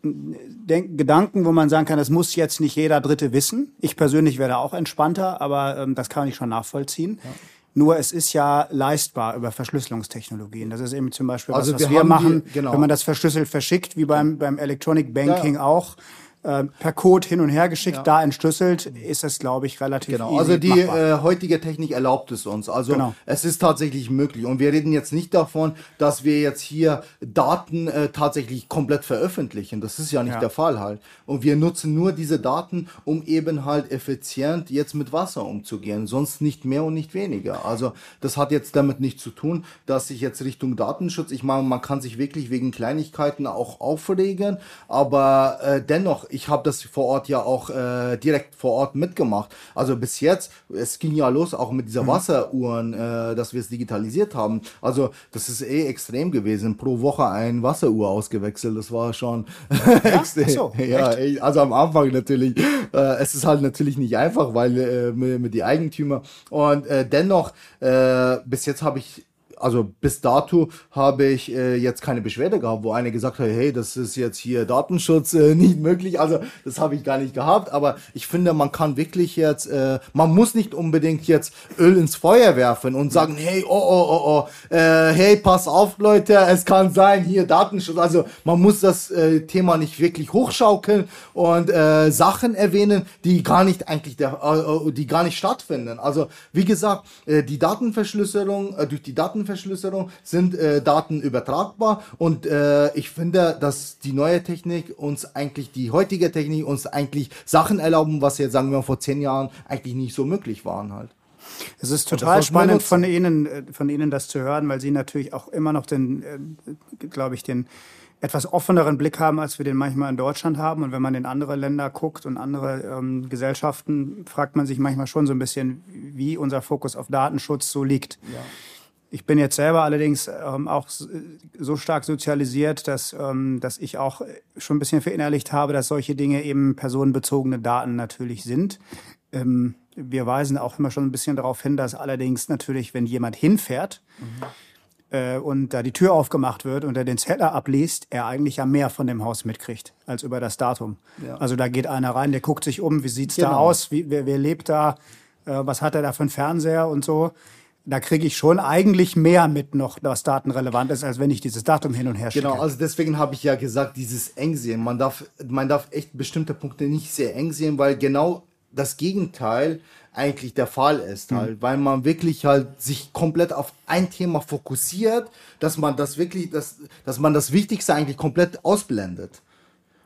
Denk Gedanken, wo man sagen kann, das muss jetzt nicht jeder Dritte wissen. Ich persönlich wäre da auch entspannter, aber ähm, das kann ich schon nachvollziehen. Ja. Nur es ist ja leistbar über Verschlüsselungstechnologien. Das ist eben zum Beispiel also was, was wir, wir machen, die, genau. wenn man das verschlüsselt verschickt, wie beim, beim Electronic Banking ja. auch äh, per Code hin und her geschickt, ja. da entschlüsselt, ist es, glaube ich, relativ Genau, also die äh, heutige Technik erlaubt es uns. Also genau. es ist tatsächlich möglich. Und wir reden jetzt nicht davon, dass wir jetzt hier Daten äh, tatsächlich komplett veröffentlichen. Das ist ja nicht ja. der Fall halt. Und wir nutzen nur diese Daten, um eben halt effizient jetzt mit Wasser umzugehen. Sonst nicht mehr und nicht weniger. Also das hat jetzt damit nichts zu tun, dass ich jetzt Richtung Datenschutz, ich meine, man kann sich wirklich wegen Kleinigkeiten auch aufregen, aber äh, dennoch, ich habe das vor Ort ja auch äh, direkt vor Ort mitgemacht. Also bis jetzt, es ging ja los auch mit dieser mhm. Wasseruhren, äh, dass wir es digitalisiert haben. Also das ist eh extrem gewesen. Pro Woche ein Wasseruhr ausgewechselt. Das war schon ja? extrem. So, ja, also am Anfang natürlich. Äh, es ist halt natürlich nicht einfach, weil äh, mit, mit die Eigentümer. Und äh, dennoch, äh, bis jetzt habe ich also bis dato habe ich äh, jetzt keine Beschwerde gehabt, wo einer gesagt hat, hey, das ist jetzt hier Datenschutz äh, nicht möglich. Also das habe ich gar nicht gehabt. Aber ich finde, man kann wirklich jetzt, äh, man muss nicht unbedingt jetzt Öl ins Feuer werfen und sagen, hey, oh, oh, oh, oh, äh, hey, pass auf, Leute, es kann sein, hier Datenschutz. Also man muss das äh, Thema nicht wirklich hochschaukeln und äh, Sachen erwähnen, die gar nicht eigentlich, der, äh, äh die gar nicht stattfinden. Also wie gesagt, äh, die Datenverschlüsselung, äh, durch die Datenverschlüsselung Datenverschlüsselung sind äh, Daten übertragbar und äh, ich finde, dass die neue Technik uns eigentlich, die heutige Technik uns eigentlich Sachen erlauben, was jetzt sagen wir vor zehn Jahren eigentlich nicht so möglich waren halt. Es ist total spannend von Ihnen, äh, von Ihnen das zu hören, weil Sie natürlich auch immer noch den, äh, glaube ich, den etwas offeneren Blick haben, als wir den manchmal in Deutschland haben. Und wenn man in andere Länder guckt und andere ähm, Gesellschaften, fragt man sich manchmal schon so ein bisschen, wie unser Fokus auf Datenschutz so liegt. Ja. Ich bin jetzt selber allerdings ähm, auch so stark sozialisiert, dass, ähm, dass ich auch schon ein bisschen verinnerlicht habe, dass solche Dinge eben personenbezogene Daten natürlich sind. Ähm, wir weisen auch immer schon ein bisschen darauf hin, dass allerdings natürlich, wenn jemand hinfährt mhm. äh, und da die Tür aufgemacht wird und er den Zeller abliest, er eigentlich ja mehr von dem Haus mitkriegt als über das Datum. Ja. Also da geht einer rein, der guckt sich um, wie sieht's genau. da aus, wie, wer, wer lebt da, äh, was hat er da für einen Fernseher und so da kriege ich schon eigentlich mehr mit noch, was datenrelevant ist, als wenn ich dieses Datum hin und her schicke. Genau, also deswegen habe ich ja gesagt, dieses Engsehen. Man darf, man darf echt bestimmte Punkte nicht sehr eng sehen, weil genau das Gegenteil eigentlich der Fall ist, mhm. halt, weil man wirklich halt sich komplett auf ein Thema fokussiert, dass man das wirklich, dass, dass man das Wichtigste eigentlich komplett ausblendet.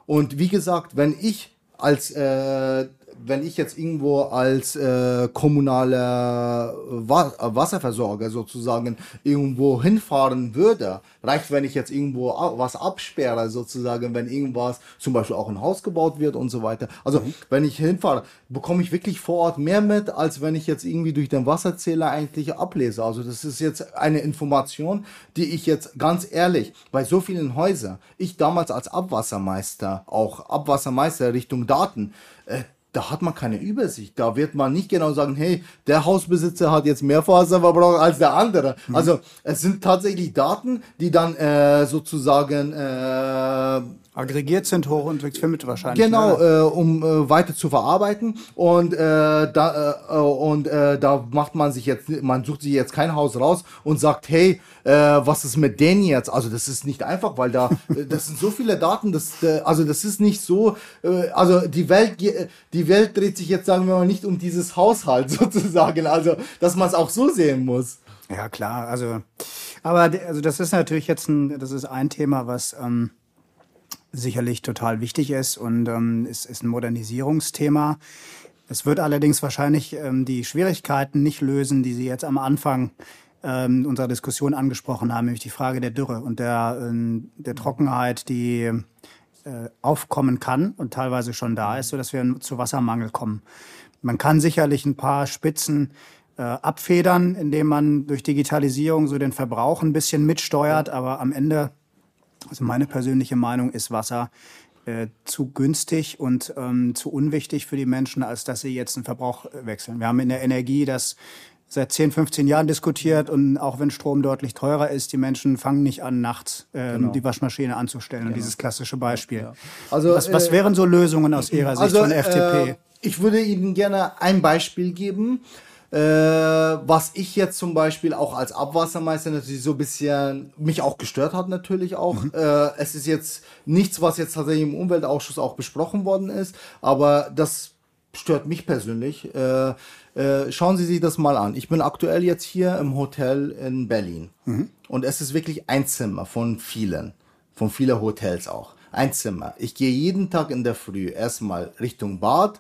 Und wie gesagt, wenn ich als äh, wenn ich jetzt irgendwo als äh, kommunaler Wa Wasserversorger sozusagen irgendwo hinfahren würde, reicht, wenn ich jetzt irgendwo was absperre, sozusagen, wenn irgendwas, zum Beispiel auch ein Haus gebaut wird und so weiter. Also, mhm. wenn ich hinfahre, bekomme ich wirklich vor Ort mehr mit, als wenn ich jetzt irgendwie durch den Wasserzähler eigentlich ablese. Also, das ist jetzt eine Information, die ich jetzt ganz ehrlich, bei so vielen Häusern, ich damals als Abwassermeister, auch Abwassermeister Richtung Daten, äh, da hat man keine Übersicht. Da wird man nicht genau sagen, hey, der Hausbesitzer hat jetzt mehr Wasserverbrauch als der andere. Mhm. Also es sind tatsächlich Daten, die dann äh, sozusagen äh, aggregiert sind, hoch und wahrscheinlich. Genau, ne? äh, um äh, weiter zu verarbeiten und äh, da äh, und äh, da macht man sich jetzt, man sucht sich jetzt kein Haus raus und sagt, hey, äh, was ist mit denen jetzt? Also das ist nicht einfach, weil da äh, das sind so viele Daten, das äh, also das ist nicht so, äh, also die Welt die Welt dreht sich jetzt sagen wir mal nicht um dieses Haushalt sozusagen, also dass man es auch so sehen muss. Ja klar, also aber also das ist natürlich jetzt ein, das ist ein Thema, was ähm, sicherlich total wichtig ist und ähm, ist, ist ein Modernisierungsthema. Es wird allerdings wahrscheinlich ähm, die Schwierigkeiten nicht lösen, die Sie jetzt am Anfang ähm, unserer Diskussion angesprochen haben, nämlich die Frage der Dürre und der, ähm, der Trockenheit, die äh, aufkommen kann und teilweise schon da ist, sodass wir zu Wassermangel kommen. Man kann sicherlich ein paar Spitzen äh, abfedern, indem man durch Digitalisierung so den Verbrauch ein bisschen mitsteuert, aber am Ende also meine persönliche Meinung ist Wasser äh, zu günstig und ähm, zu unwichtig für die Menschen, als dass sie jetzt einen Verbrauch äh, wechseln. Wir haben in der Energie das seit 10, 15 Jahren diskutiert und auch wenn Strom deutlich teurer ist, die Menschen fangen nicht an, nachts ähm, genau. die Waschmaschine anzustellen. Genau. Und dieses klassische Beispiel. Ja. Also, was, was äh, wären so Lösungen aus Ihrer Sicht also, von FDP? Äh, ich würde Ihnen gerne ein Beispiel geben. Äh, was ich jetzt zum Beispiel auch als Abwassermeister natürlich so ein bisschen mich auch gestört hat natürlich auch. Mhm. Äh, es ist jetzt nichts, was jetzt tatsächlich im Umweltausschuss auch besprochen worden ist, aber das stört mich persönlich. Äh, äh, schauen Sie sich das mal an. Ich bin aktuell jetzt hier im Hotel in Berlin mhm. und es ist wirklich ein Zimmer von vielen, von vielen Hotels auch. Ein Zimmer. Ich gehe jeden Tag in der Früh erstmal Richtung Bad,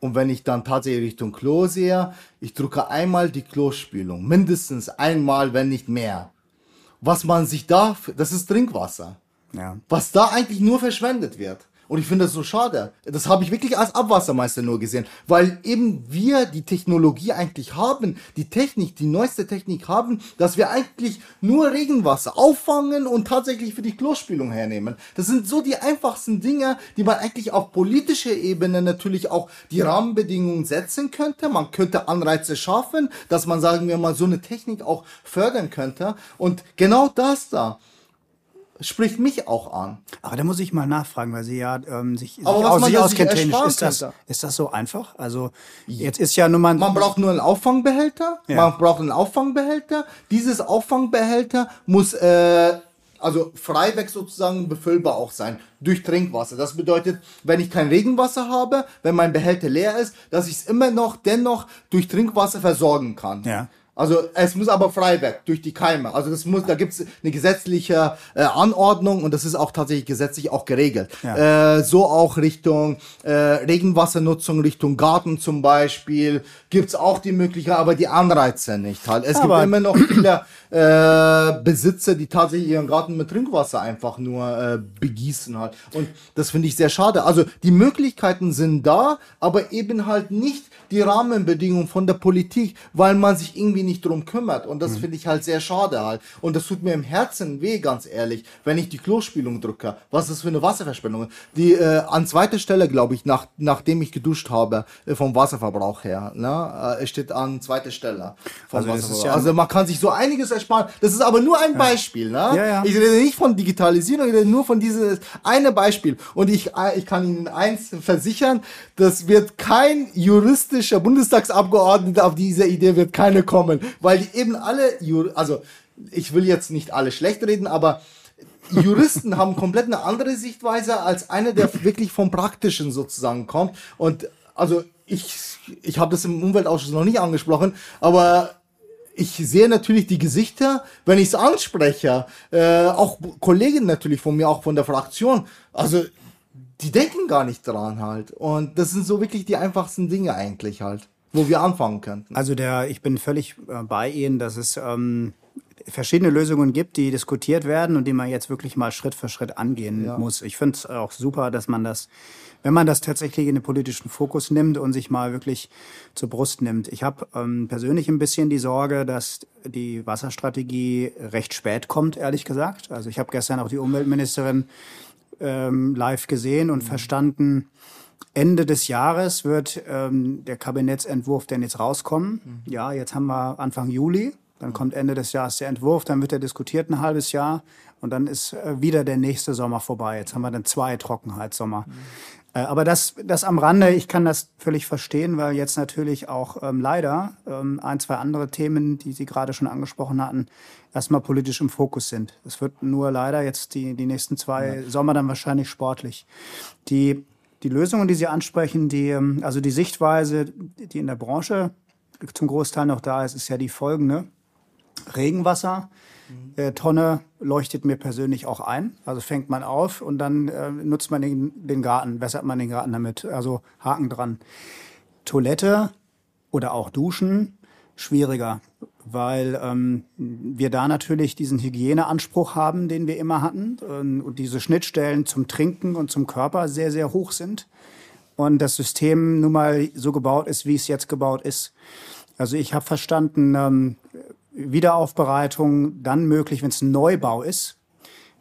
und wenn ich dann tatsächlich Richtung Klo sehe, ich drücke einmal die Klospülung. Mindestens einmal, wenn nicht mehr. Was man sich da, das ist Trinkwasser. Ja. Was da eigentlich nur verschwendet wird. Und ich finde das so schade. Das habe ich wirklich als Abwassermeister nur gesehen, weil eben wir die Technologie eigentlich haben, die Technik, die neueste Technik haben, dass wir eigentlich nur Regenwasser auffangen und tatsächlich für die Klospülung hernehmen. Das sind so die einfachsten Dinge, die man eigentlich auf politischer Ebene natürlich auch die Rahmenbedingungen setzen könnte. Man könnte Anreize schaffen, dass man, sagen wir mal, so eine Technik auch fördern könnte. Und genau das da spricht mich auch an. Aber da muss ich mal nachfragen, weil Sie ja ähm, sich, sich, aus, sich auskennt technisch. Ist das, ist das so einfach? Also jetzt ist ja nur man... Man braucht nur einen Auffangbehälter. Ja. Man braucht einen Auffangbehälter. Dieses Auffangbehälter muss... Äh, also freiweg sozusagen befüllbar auch sein durch Trinkwasser. Das bedeutet, wenn ich kein Regenwasser habe, wenn mein Behälter leer ist, dass ich es immer noch dennoch durch Trinkwasser versorgen kann. Ja. Also es muss aber frei weg durch die Keime. Also das muss, da gibt es eine gesetzliche äh, Anordnung und das ist auch tatsächlich gesetzlich auch geregelt. Ja. Äh, so auch Richtung äh, Regenwassernutzung, Richtung Garten zum Beispiel, gibt's auch die Möglichkeit, aber die Anreize nicht halt. Es Aber- gibt immer noch viele äh, Besitzer, die tatsächlich ihren Garten mit Trinkwasser einfach nur äh, begießen halt. Und das finde ich sehr schade. Also die Möglichkeiten sind da, aber eben halt nicht die Rahmenbedingungen von der Politik, weil man sich irgendwie nicht drum kümmert. Und das finde ich halt sehr schade halt. Und das tut mir im Herzen weh, ganz ehrlich, wenn ich die Klospülung drücke. Was ist das für eine Wasserverschwendung? Die äh, an zweiter Stelle, glaube ich, nach, nachdem ich geduscht habe, äh, vom Wasserverbrauch her, ne, äh, steht an zweiter Stelle. Also ja- also man kann sich so einiges ersparen. Das ist aber nur ein Beispiel. Ne? Ja, ja. Ich rede nicht von Digitalisierung, ich rede nur von dieses eine Beispiel. Und ich, äh, ich kann Ihnen eins versichern, das wird kein juristischer Bundestagsabgeordneter auf diese Idee wird keine kommen, weil die eben alle, Jur also ich will jetzt nicht alle schlecht reden, aber Juristen haben komplett eine andere Sichtweise als einer, der wirklich vom Praktischen sozusagen kommt. Und also ich, ich habe das im Umweltausschuss noch nicht angesprochen, aber ich sehe natürlich die Gesichter, wenn ich es anspreche, äh, auch Kollegen natürlich von mir, auch von der Fraktion. Also die denken gar nicht dran halt. Und das sind so wirklich die einfachsten Dinge eigentlich halt, wo wir anfangen könnten. Also der, ich bin völlig äh, bei Ihnen, dass es ähm, verschiedene Lösungen gibt, die diskutiert werden und die man jetzt wirklich mal Schritt für Schritt angehen muss. Ich finde es auch super, dass man das, wenn man das tatsächlich in den politischen Fokus nimmt und sich mal wirklich zur Brust nimmt. Ich habe ähm, persönlich ein bisschen die Sorge, dass die Wasserstrategie recht spät kommt, ehrlich gesagt. Also ich habe gestern auch die Umweltministerin ähm, live gesehen und verstanden, Ende des Jahres wird ähm, der Kabinettsentwurf denn jetzt rauskommen. Ja, jetzt haben wir Anfang Juli. Dann kommt Ende des Jahres der Entwurf, dann wird er diskutiert ein halbes Jahr und dann ist äh, wieder der nächste Sommer vorbei. Jetzt haben wir dann zwei Trockenheitssommer. Äh, aber das, das am Rande, ich kann das völlig verstehen, weil jetzt natürlich auch ähm, leider ähm, ein, zwei andere Themen, die Sie gerade schon angesprochen hatten, erstmal politisch im Fokus sind. Es wird nur leider jetzt die, die nächsten zwei Sommer dann wahrscheinlich sportlich. Die, die Lösungen, die Sie ansprechen, die, ähm, also die Sichtweise, die in der Branche zum Großteil noch da ist, ist ja die folgende. Regenwasser, äh, Tonne leuchtet mir persönlich auch ein. Also fängt man auf und dann äh, nutzt man den, den Garten, wässert man den Garten damit. Also Haken dran. Toilette oder auch Duschen schwieriger, weil ähm, wir da natürlich diesen Hygieneanspruch haben, den wir immer hatten ähm, und diese Schnittstellen zum Trinken und zum Körper sehr, sehr hoch sind und das System nun mal so gebaut ist, wie es jetzt gebaut ist. Also ich habe verstanden, ähm, Wiederaufbereitung dann möglich, wenn es ein Neubau ist.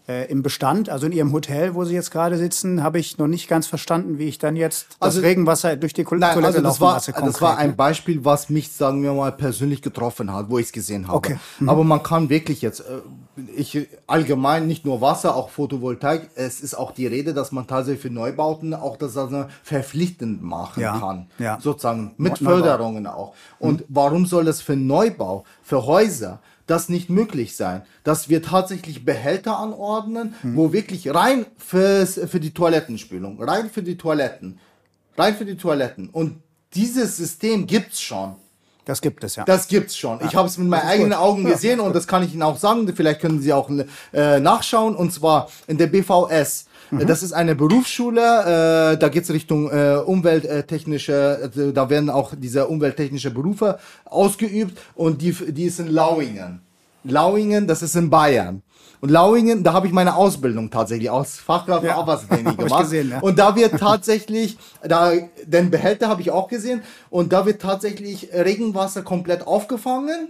Äh, Im Bestand, also in Ihrem Hotel, wo Sie jetzt gerade sitzen, habe ich noch nicht ganz verstanden, wie ich dann jetzt Also- das Regenwasser durch die Kul- Nein, Toilette also das war, lasse. das konkret, war ein ne? Beispiel, was mich, sagen wir mal, persönlich getroffen hat, wo ich es gesehen habe. Okay. Mhm. Aber man kann wirklich jetzt, äh, ich allgemein nicht nur Wasser, auch Photovoltaik, es ist auch die Rede, dass man tatsächlich für Neubauten auch das also verpflichtend machen Ja, kann. ja. Sozusagen mit Neubau. Förderungen auch. Und warum soll das für Neubau, für Häuser, das nicht möglich sein, dass wir tatsächlich Behälter anordnen, wo wirklich rein fürs, für die Toilettenspülung, rein für die Toiletten, rein für die Toiletten. Und dieses System gibt's schon. Das gibt es ja. Das gibt's schon. Ich habe es mit meinen eigenen Augen gesehen und das kann ich Ihnen auch sagen. Vielleicht können Sie auch äh, nachschauen. Und zwar in der BVS. Äh, Das ist eine Berufsschule. Äh, da geht's Richtung äh, umwelttechnische. Äh, da werden auch diese umwelttechnische Berufe ausgeübt. Und die, die ist in Lauingen. Lauingen, das ist in Bayern. Und Lauingen, da habe ich meine Ausbildung tatsächlich als Fachkraft Ja. Abwassertechnik gemacht. gesehen, ja. Und da wird tatsächlich, da, den Behälter habe ich auch gesehen, und da wird tatsächlich Regenwasser komplett aufgefangen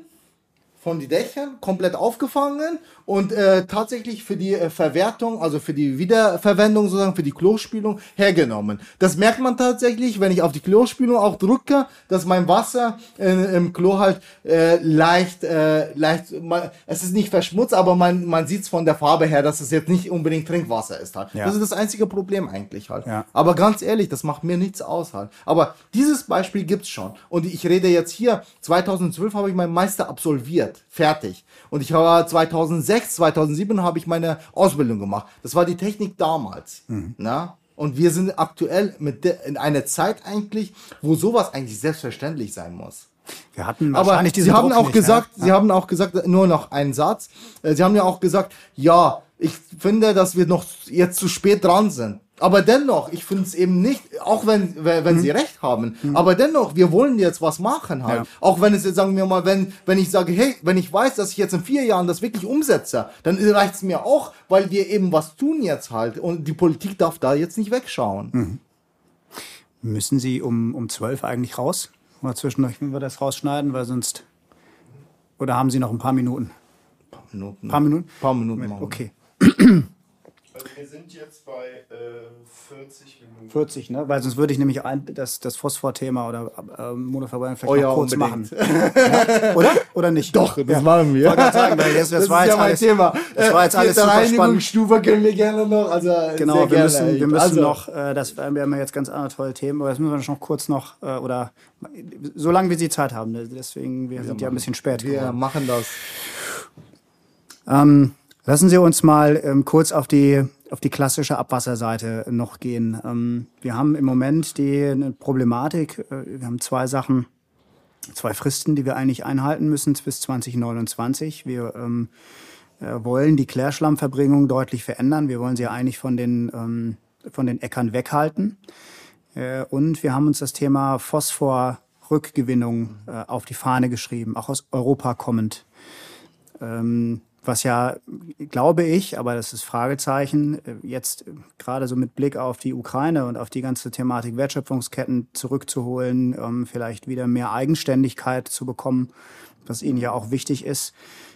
von den Dächern, komplett aufgefangen und äh, tatsächlich für die äh, Verwertung, also für die Wiederverwendung sozusagen, für die Klospülung hergenommen. Das merkt man tatsächlich, wenn ich auf die Klospülung auch drücke, dass mein Wasser äh, im Klo halt äh, leicht, äh, leicht, man, es ist nicht verschmutzt, aber man, man sieht es von der Farbe her, dass es jetzt nicht unbedingt Trinkwasser ist halt. Ja. Das ist das einzige Problem eigentlich halt. Ja. Aber ganz ehrlich, das macht mir nichts aus halt. Aber dieses Beispiel gibt's schon. Und ich rede jetzt hier, 2012 habe ich meinen Meister absolviert. Fertig. Und ich war 2006, 2007 habe ich meine Ausbildung gemacht. Das war die Technik damals. Na? Und wir sind aktuell mit in einer Zeit eigentlich, wo sowas eigentlich selbstverständlich sein muss. Wir hatten Aber Sie haben Druck auch nicht, ne? gesagt, Sie haben auch gesagt, nur noch einen Satz. Äh, Sie haben ja auch gesagt, ja, ich finde, dass wir noch jetzt zu spät dran sind. Aber dennoch, ich finde es eben nicht, auch wenn, wenn mhm. sie recht haben, mhm. aber dennoch, wir wollen jetzt was machen halt. Ja. Auch wenn es jetzt, sagen wir mal, wenn, wenn ich sage, hey, wenn ich weiß, dass ich jetzt in vier Jahren das wirklich umsetze, dann reicht es mir auch, weil wir eben was tun jetzt halt. Und die Politik darf da jetzt nicht wegschauen. Mhm. Müssen Sie um, um zwölf eigentlich raus? Oder zwischendurch, wenn wir das rausschneiden, weil sonst. Oder haben Sie noch ein paar Minuten? Ein paar Minuten. Ein paar Minuten? Ein paar Minuten. Okay. Also wir sind jetzt bei äh, 40 Minuten. 40, ne? Weil sonst würde ich nämlich ein, das, das Phosphor-Thema oder äh, Monoverbrennung vielleicht oh, ja, kurz unbedingt. machen. ja? Oder? Oder nicht? Doch, das ja. machen wir. Ich sagen, weil das, das, das war jetzt ja mein alles, Thema. Das war jetzt alles super spannend. Stufe können wir gerne noch. Also genau, wir gerne, müssen, wir müssen also. noch, äh, das, wir haben ja jetzt ganz andere tolle Themen, aber das müssen wir noch kurz noch, äh, oder so lange wie Sie Zeit haben. Ne? Deswegen, wir, wir sind machen, ja ein bisschen spät Wir geworden. machen das. Ähm, Lassen Sie uns mal ähm, kurz auf die, auf die klassische Abwasserseite noch gehen. Ähm, wir haben im Moment die Problematik, äh, wir haben zwei Sachen, zwei Fristen, die wir eigentlich einhalten müssen bis 2029. Wir ähm, äh, wollen die Klärschlammverbringung deutlich verändern. Wir wollen sie eigentlich von den, ähm, von den Äckern weghalten. Äh, und wir haben uns das Thema Phosphorrückgewinnung äh, auf die Fahne geschrieben, auch aus Europa kommend. Was ja, glaube ich, aber das ist Fragezeichen, äh, jetzt gerade so mit Blick auf die Ukraine und auf die ganze Thematik Wertschöpfungsketten zurückzuholen, ähm, vielleicht wieder mehr Eigenständigkeit zu bekommen, was Ihnen ja auch wichtig ist.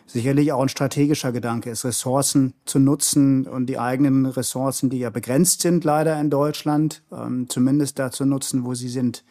Sicherlich auch ein strategischer Gedanke ist, Ressourcen zu nutzen und die eigenen Ressourcen, die ja begrenzt sind leider in Deutschland, ähm, zumindest da zu nutzen, wo sie sind.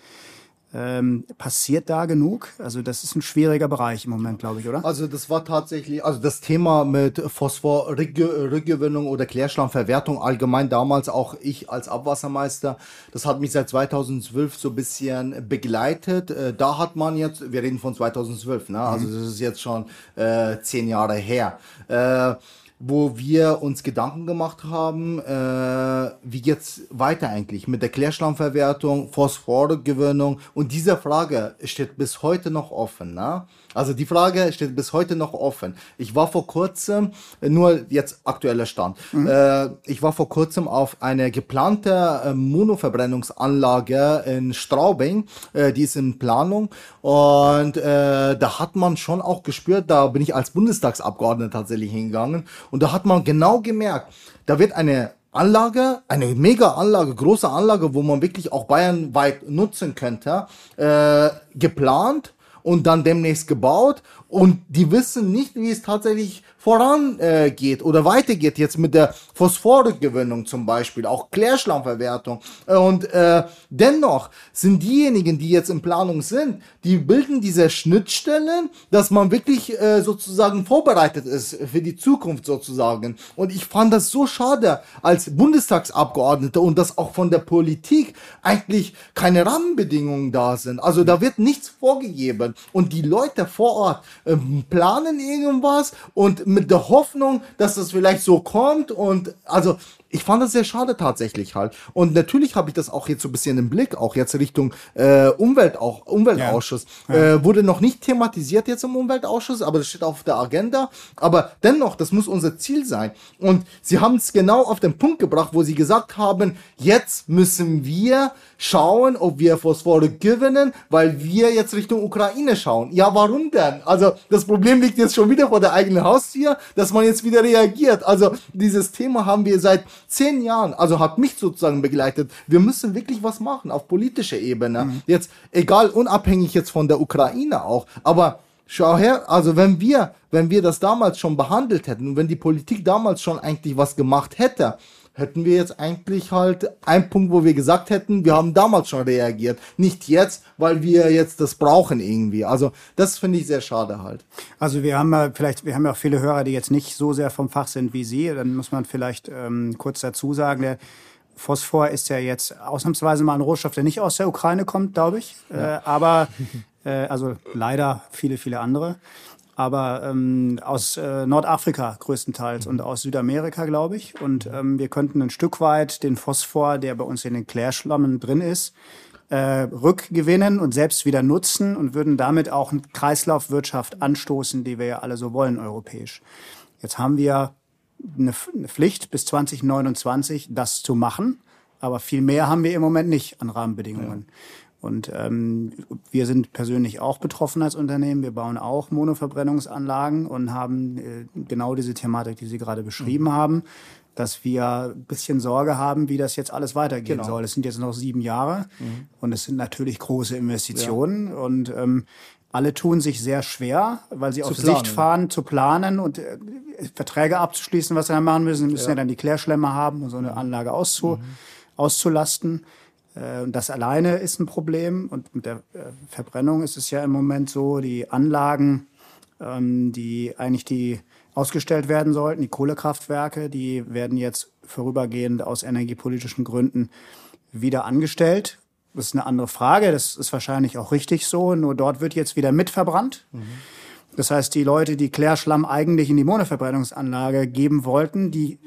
Ähm, passiert da genug? Also das ist ein schwieriger Bereich im Moment, glaube ich, oder? Also das war tatsächlich, also das Thema mit Phosphor-Rückgewinnung oder Klärschlammverwertung allgemein damals auch ich als Abwassermeister, das hat mich seit 2012 so ein bisschen begleitet. Äh, da hat man jetzt, wir reden von 2012, ne? also mhm. das ist jetzt schon äh, zehn Jahre her. Äh, wo wir uns Gedanken gemacht haben, äh, wie geht's weiter eigentlich mit der Klärschlammverwertung, Phosphorgewinnung und diese Frage steht bis heute noch offen. Ne? Also die Frage steht bis heute noch offen. Ich war vor kurzem, nur jetzt aktueller Stand, mhm. äh, ich war vor kurzem auf eine geplante äh, Monoverbrennungsanlage in Straubing, äh, die ist in Planung und äh, da hat man schon auch gespürt, da bin ich als Bundestagsabgeordneter tatsächlich hingegangen und da hat man genau gemerkt, da wird eine Anlage, eine mega Anlage, große Anlage, wo man wirklich auch bayernweit nutzen könnte, äh, geplant und dann demnächst gebaut und die wissen nicht, wie es tatsächlich vorangeht äh, oder weitergeht jetzt mit der Phosphorgewinnung zum Beispiel, auch Klärschlammverwertung. Äh, und äh, dennoch sind diejenigen, die jetzt in Planung sind, die bilden diese Schnittstellen, dass man wirklich äh, sozusagen vorbereitet ist für die Zukunft sozusagen. Und ich fand das so schade als Bundestagsabgeordneter und dass auch von der Politik eigentlich keine Rahmenbedingungen da sind. Also da wird nichts vorgegeben und die Leute vor Ort ähm, planen irgendwas und mit der Hoffnung, dass das vielleicht so kommt und also ich fand das sehr schade tatsächlich halt. Und natürlich habe ich das auch jetzt so ein bisschen im Blick, auch jetzt Richtung äh, Umwelt, auch Umweltausschuss. Ja. Ja. Äh, wurde noch nicht thematisiert jetzt im Umweltausschuss, aber das steht auf der Agenda. Aber dennoch, das muss unser Ziel sein. Und sie haben es genau auf den Punkt gebracht, wo sie gesagt haben, jetzt müssen wir schauen, ob wir Phosphore gewinnen, weil wir jetzt Richtung Ukraine schauen. Ja, warum denn? Also das Problem liegt jetzt schon wieder vor der eigenen Haustür, dass man jetzt wieder reagiert. Also dieses Thema haben wir seit zehn Jahren, also hat mich sozusagen begleitet. Wir müssen wirklich was machen auf politischer Ebene. Mhm. Jetzt, egal, unabhängig jetzt von der Ukraine auch, aber Schau her, also wenn wir, wenn wir das damals schon behandelt hätten und wenn die Politik damals schon eigentlich was gemacht hätte, hätten wir jetzt eigentlich halt einen Punkt, wo wir gesagt hätten, wir haben damals schon reagiert. Nicht jetzt, weil wir jetzt das brauchen irgendwie. Also das finde ich sehr schade halt. Also wir haben ja vielleicht, wir haben ja auch viele Hörer, die jetzt nicht so sehr vom Fach sind wie Sie. Dann muss man vielleicht ähm, kurz dazu sagen, der Phosphor ist ja jetzt ausnahmsweise mal ein Rohstoff, der nicht aus der Ukraine kommt, glaube ich. Ja. Äh, aber äh, also leider viele, viele andere aber ähm, aus äh, Nordafrika größtenteils und aus Südamerika, glaube ich. Und ähm, wir könnten ein Stück weit den Phosphor, der bei uns in den Klärschlammen drin ist, äh, rückgewinnen und selbst wieder nutzen und würden damit auch eine Kreislaufwirtschaft anstoßen, die wir ja alle so wollen europäisch. Jetzt haben wir eine, eine Pflicht bis 2029, das zu machen. Aber viel mehr haben wir im Moment nicht an Rahmenbedingungen. Ja. Und ähm, wir sind persönlich auch betroffen als Unternehmen. Wir bauen auch Monoverbrennungsanlagen und haben äh, genau diese Thematik, die Sie gerade beschrieben mhm. haben, dass wir ein bisschen Sorge haben, wie das jetzt alles weitergehen genau. soll. Es sind jetzt noch sieben Jahre mhm. und es sind natürlich große Investitionen ja. und ähm, alle tun sich sehr schwer, weil sie zu auf planen. Sicht fahren, zu planen und äh, Verträge abzuschließen, was sie dann machen müssen. Sie müssen ja, ja dann die Klärschlemmer haben, um so eine Anlage auszu, mhm. auszulasten. Äh, und das alleine ist ein Problem. Und mit der äh, Verbrennung ist es ja im Moment so, die Anlagen, ähm, die eigentlich die ausgestellt werden sollten, die Kohlekraftwerke, die werden jetzt vorübergehend aus energiepolitischen Gründen wieder angestellt. Das ist eine andere Frage, das ist wahrscheinlich auch richtig so, nur dort wird jetzt wieder mitverbrannt. Mhm. Das heißt, die Leute, die Klärschlamm eigentlich in die Monoverbrennungsanlage geben wollten, die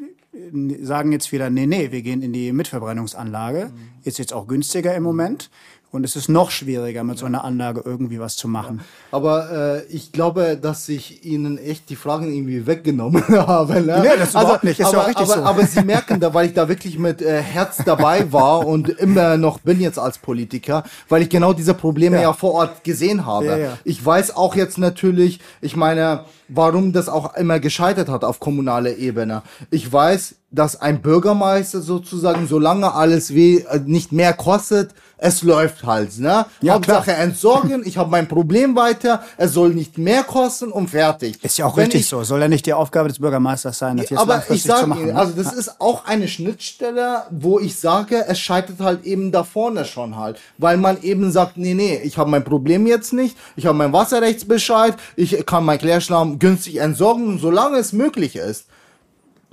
sagen jetzt wieder, nee, nee, wir gehen in die Mitverbrennungsanlage. Mhm. Ist jetzt auch günstiger im Moment. Und es ist noch schwieriger, mit so einer Anlage irgendwie was zu machen. Aber äh, ich glaube, dass ich Ihnen echt die Fragen irgendwie weggenommen habe. Ne? Nee, das also, überhaupt nicht. Ist aber, ja richtig aber, so. aber Sie merken da, weil ich da wirklich mit äh, Herz dabei war und immer noch bin jetzt als Politiker, weil ich genau diese Probleme ja, ja vor Ort gesehen habe. Ja, ja. Ich weiß auch jetzt natürlich, ich meine, warum das auch immer gescheitert hat auf kommunaler Ebene. Ich weiß, dass ein Bürgermeister sozusagen, solange alles weh, äh, nicht mehr kostet, es läuft halt, ne? Ja, Hauptsache klar. entsorgen, ich habe mein Problem weiter, es soll nicht mehr kosten und fertig. Ist ja auch Wenn richtig ich, so. Soll ja nicht die Aufgabe des Bürgermeisters sein, das jetzt aber ich sage Ihnen, ne? also das ist auch eine Schnittstelle, wo ich sage, es scheitert halt eben da vorne schon halt, weil man eben sagt, nee, nee, ich habe mein Problem jetzt nicht, ich habe mein Wasserrechtsbescheid, ich kann mein Klärschlamm günstig entsorgen, solange es möglich ist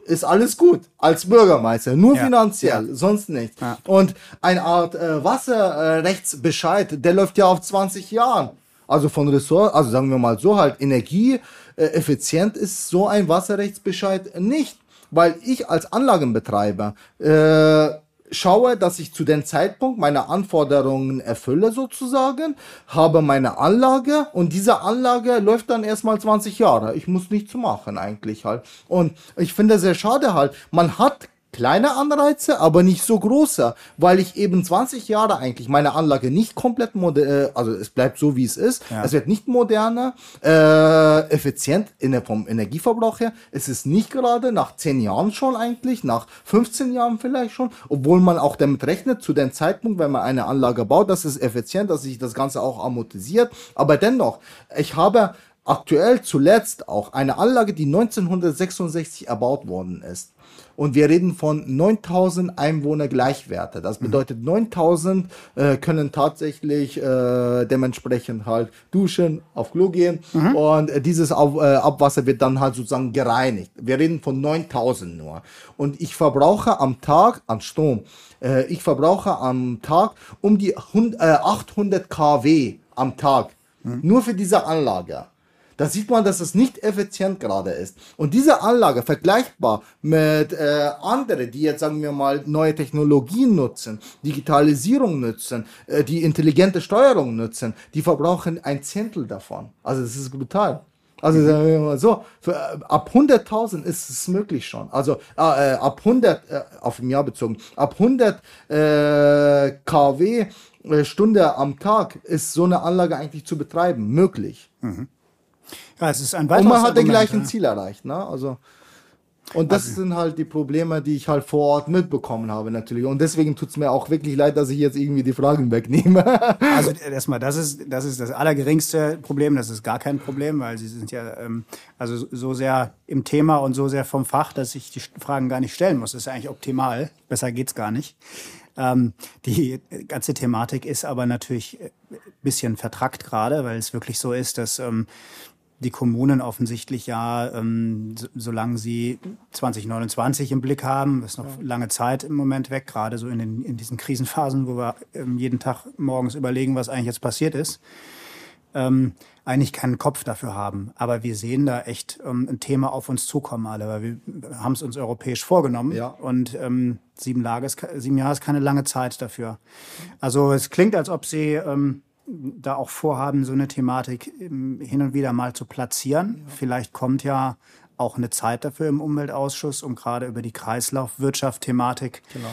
ist alles gut als Bürgermeister, nur ja. finanziell, ja. sonst nicht. Ja. Und eine Art äh, Wasserrechtsbescheid, der läuft ja auf 20 Jahren. Also von Ressort, also sagen wir mal so halt, energieeffizient ist so ein Wasserrechtsbescheid nicht, weil ich als Anlagenbetreiber äh, schaue, dass ich zu dem Zeitpunkt meine Anforderungen erfülle sozusagen, habe meine Anlage und diese Anlage läuft dann erstmal 20 Jahre. Ich muss nichts machen eigentlich halt. Und ich finde sehr schade halt, man hat kleine Anreize, aber nicht so große, weil ich eben 20 Jahre eigentlich meine Anlage nicht komplett modern, äh, also es bleibt so wie es ist. Ja. Es wird nicht moderner, äh, effizient in der, vom Energieverbrauch her. Es ist nicht gerade nach 10 Jahren schon eigentlich, nach 15 Jahren vielleicht schon, obwohl man auch damit rechnet, zu dem Zeitpunkt, wenn man eine Anlage baut, dass es effizient, dass sich das Ganze auch amortisiert. Aber dennoch, ich habe aktuell zuletzt auch eine Anlage, die 1966 erbaut worden ist. Und wir reden von 9000 Einwohner Gleichwerte. Das bedeutet, 9000 äh, können tatsächlich äh, dementsprechend halt duschen, auf Klo gehen mhm. und äh, dieses auf, Abwasser wird dann halt sozusagen gereinigt. Wir reden von 9000 nur. Und ich verbrauche am Tag an Strom, äh, ich verbrauche am Tag um die 100, 800 äh, kW am Tag. Mhm. Nur für diese Anlage. Da sieht man, dass es nicht effizient gerade ist. Und diese Anlage vergleichbar mit äh, anderen, die jetzt sagen wir mal neue Technologien nutzen, Digitalisierung nutzen, äh, die intelligente Steuerung nutzen, die verbrauchen ein Zehntel davon. Also das ist brutal. Also sagen wir mal so, für, äh, ab 100.000 ist es möglich schon. Also äh, ab 100, äh, auf dem Jahr bezogen, ab 100 äh, kW äh, Stunde am Tag ist so eine Anlage eigentlich zu betreiben möglich. Mhm. Ja, es ist ein Und man hat den gleichen ja. Ziel erreicht, ne? Also. Und das also, sind halt die Probleme, die ich halt vor Ort mitbekommen habe natürlich. Und deswegen tut es mir auch wirklich leid, dass ich jetzt irgendwie die Fragen wegnehme. also erstmal, das ist, das ist das allergeringste Problem. Das ist gar kein Problem, weil sie sind ja ähm, also so sehr im Thema und so sehr vom Fach, dass ich die Fragen gar nicht stellen muss. Das ist eigentlich optimal. Besser geht's gar nicht. Ähm, die ganze Thematik ist aber natürlich ein bisschen vertrackt gerade, weil es wirklich so ist, dass ähm, die Kommunen offensichtlich ja, ähm, so, solange sie 2029 im Blick haben, ist noch ja. lange Zeit im Moment weg, gerade so in, den, in diesen Krisenphasen, wo wir ähm, jeden Tag morgens überlegen, was eigentlich jetzt passiert ist, ähm, eigentlich keinen Kopf dafür haben. Aber wir sehen da echt ähm, ein Thema auf uns zukommen alle, weil wir haben es uns europäisch vorgenommen ja. und ähm, sieben, Lage ist, sieben Jahre ist keine lange Zeit dafür. Also es klingt, als ob sie ähm, da auch vorhaben, so eine Thematik ähm, hin und wieder mal zu platzieren. Ja. Vielleicht kommt ja auch eine Zeit dafür im Umweltausschuss, um gerade über die Kreislaufwirtschaft-Thematik genau.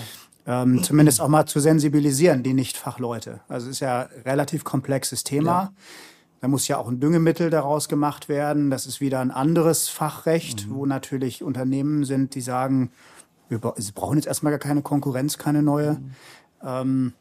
ähm, zumindest auch mal zu sensibilisieren, die Nicht-Fachleute. Also es ist ja ein relativ komplexes Thema. Ja. Da muss ja auch ein Düngemittel daraus gemacht werden. Das ist wieder ein anderes Fachrecht, mhm. wo natürlich Unternehmen sind, die sagen, wir brauchen jetzt erstmal gar keine Konkurrenz, keine neue. Mhm. Ähm,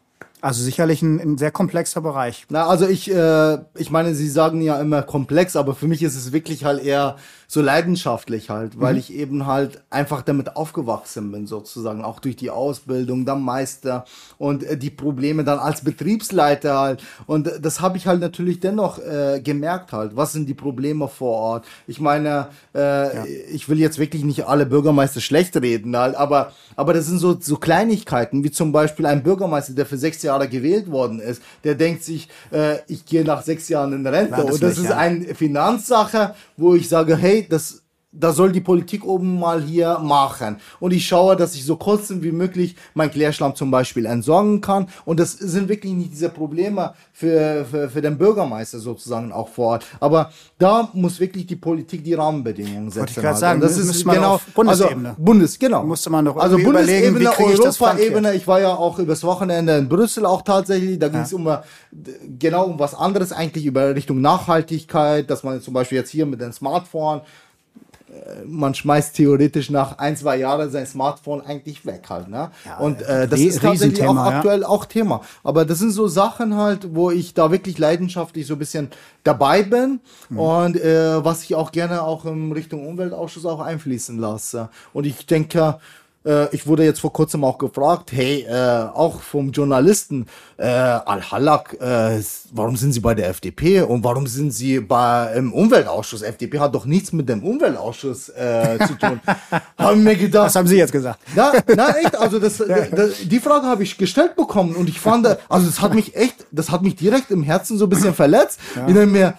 also sicherlich ein, ein, sehr komplexer Bereich. Na, also ich, äh, ich meine, Sie sagen ja immer komplex, aber für mich ist es wirklich halt eher so leidenschaftlich halt, weil mhm. ich eben halt einfach damit aufgewachsen bin, sozusagen, auch durch die Ausbildung, dann Meister und äh, die Probleme dann als Betriebsleiter halt. Und äh, das habe ich halt natürlich dennoch äh, gemerkt halt. Was sind die Probleme vor Ort? Ich meine, äh, ja. ich will jetzt wirklich nicht alle Bürgermeister schlecht reden halt, aber, aber das sind so, so Kleinigkeiten, wie zum Beispiel ein Bürgermeister, der für sechs Jahre gewählt worden ist, der denkt sich, äh, ich gehe nach sechs Jahren in Rente. Nein, das und das nicht, ist ja. eine Finanzsache, wo ich sage, hey, this das, da soll die Politik oben mal hier machen. Und ich schaue, dass ich so kurz wie möglich mein Klärschlamm zum Beispiel entsorgen kann. Und das sind wirklich nicht diese Probleme für, für, für den Bürgermeister sozusagen auch vor Ort. Aber da muss wirklich die Politik die Rahmenbedingungen setzen. Wollte ich gerade sagen, das ist genau Bundesebene. Also Bundes, genau. Musste man noch also Bundesebene, Europaebene. Ich war ja auch übers Wochenende in Brüssel auch tatsächlich. Da ging es ja. um genau um was anderes eigentlich über Richtung Nachhaltigkeit, dass man zum Beispiel jetzt hier mit dem Smartphone man schmeißt theoretisch nach ein, zwei Jahren sein Smartphone eigentlich weg halt. Ne? Ja, und äh, das ist tatsächlich auch aktuell ja. auch Thema. Aber das sind so Sachen halt, wo ich da wirklich leidenschaftlich so ein bisschen dabei bin mhm. und äh, was ich auch gerne auch in Richtung Umweltausschuss auch einfließen lasse. Und ich denke, äh, ich wurde jetzt vor kurzem auch gefragt, hey, äh, auch vom Journalisten, äh, Al-Halak, äh, warum sind Sie bei der FDP und warum sind Sie bei, im Umweltausschuss? FDP hat doch nichts mit dem Umweltausschuss äh, zu tun. haben mir gedacht. Was haben Sie jetzt gesagt? Na, na echt, also das, das die Frage habe ich gestellt bekommen und ich fand, also das hat mich echt, das hat mich direkt im Herzen so ein bisschen verletzt. Ja. Ich, mir,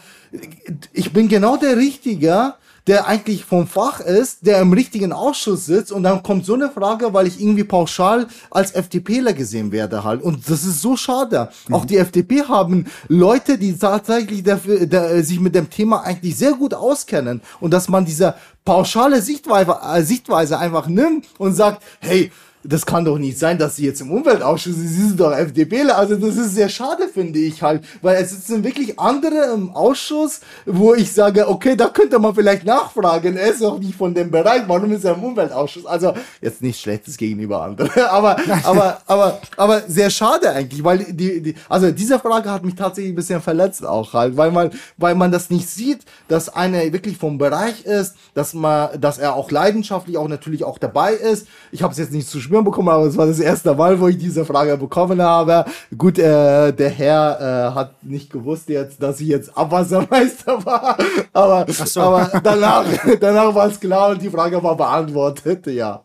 ich bin genau der Richtige, der eigentlich vom Fach ist, der im richtigen Ausschuss sitzt und dann kommt so eine Frage, weil ich irgendwie pauschal als FDPler gesehen werde halt. Und das ist so schade. Mhm. Auch die FDP haben Leute, die tatsächlich dafür, der, sich mit dem Thema eigentlich sehr gut auskennen und dass man diese pauschale Sichtweise, äh, Sichtweise einfach nimmt und sagt, hey, das kann doch nicht sein, dass sie jetzt im Umweltausschuss sind. Sie sind doch FDPler. Also das ist sehr schade, finde ich halt. Weil es sitzen wirklich andere im Ausschuss, wo ich sage, okay, da könnte man vielleicht nachfragen. Er ist doch nicht von dem Bereich. Warum ist er im Umweltausschuss? Also jetzt nicht schlechtes gegenüber anderen. aber, aber, aber, aber sehr schade eigentlich, weil die, die, also diese Frage hat mich tatsächlich ein bisschen verletzt auch halt, weil man, weil man das nicht sieht, dass einer wirklich vom Bereich ist, dass man, dass er auch leidenschaftlich auch natürlich auch dabei ist. Ich habe es jetzt nicht zu schwimmen bekommen, aber es war das erste Mal, wo ich diese Frage bekommen habe. Gut, äh, der Herr äh, hat nicht gewusst jetzt, dass ich jetzt Abwassermeister war, aber, so. aber danach, danach war es klar und die Frage war beantwortet, ja.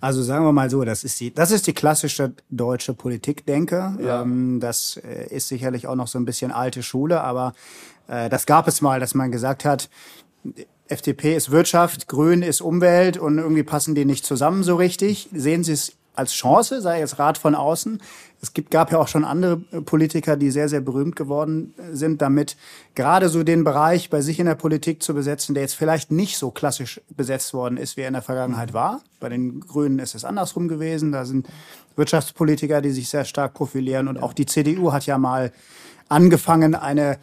Also sagen wir mal so, das ist die, das ist die klassische deutsche Politikdenke. Ja. Ähm, das äh, ist sicherlich auch noch so ein bisschen alte Schule, aber äh, das gab es mal, dass man gesagt hat, FDP ist Wirtschaft, Grün ist Umwelt und irgendwie passen die nicht zusammen so richtig. Sehen Sie es als Chance, sei jetzt Rat von außen. Es gibt, gab ja auch schon andere Politiker, die sehr, sehr berühmt geworden sind, damit gerade so den Bereich bei sich in der Politik zu besetzen, der jetzt vielleicht nicht so klassisch besetzt worden ist, wie er in der Vergangenheit war. Bei den Grünen ist es andersrum gewesen. Da sind Wirtschaftspolitiker, die sich sehr stark profilieren. Und auch die CDU hat ja mal angefangen, eine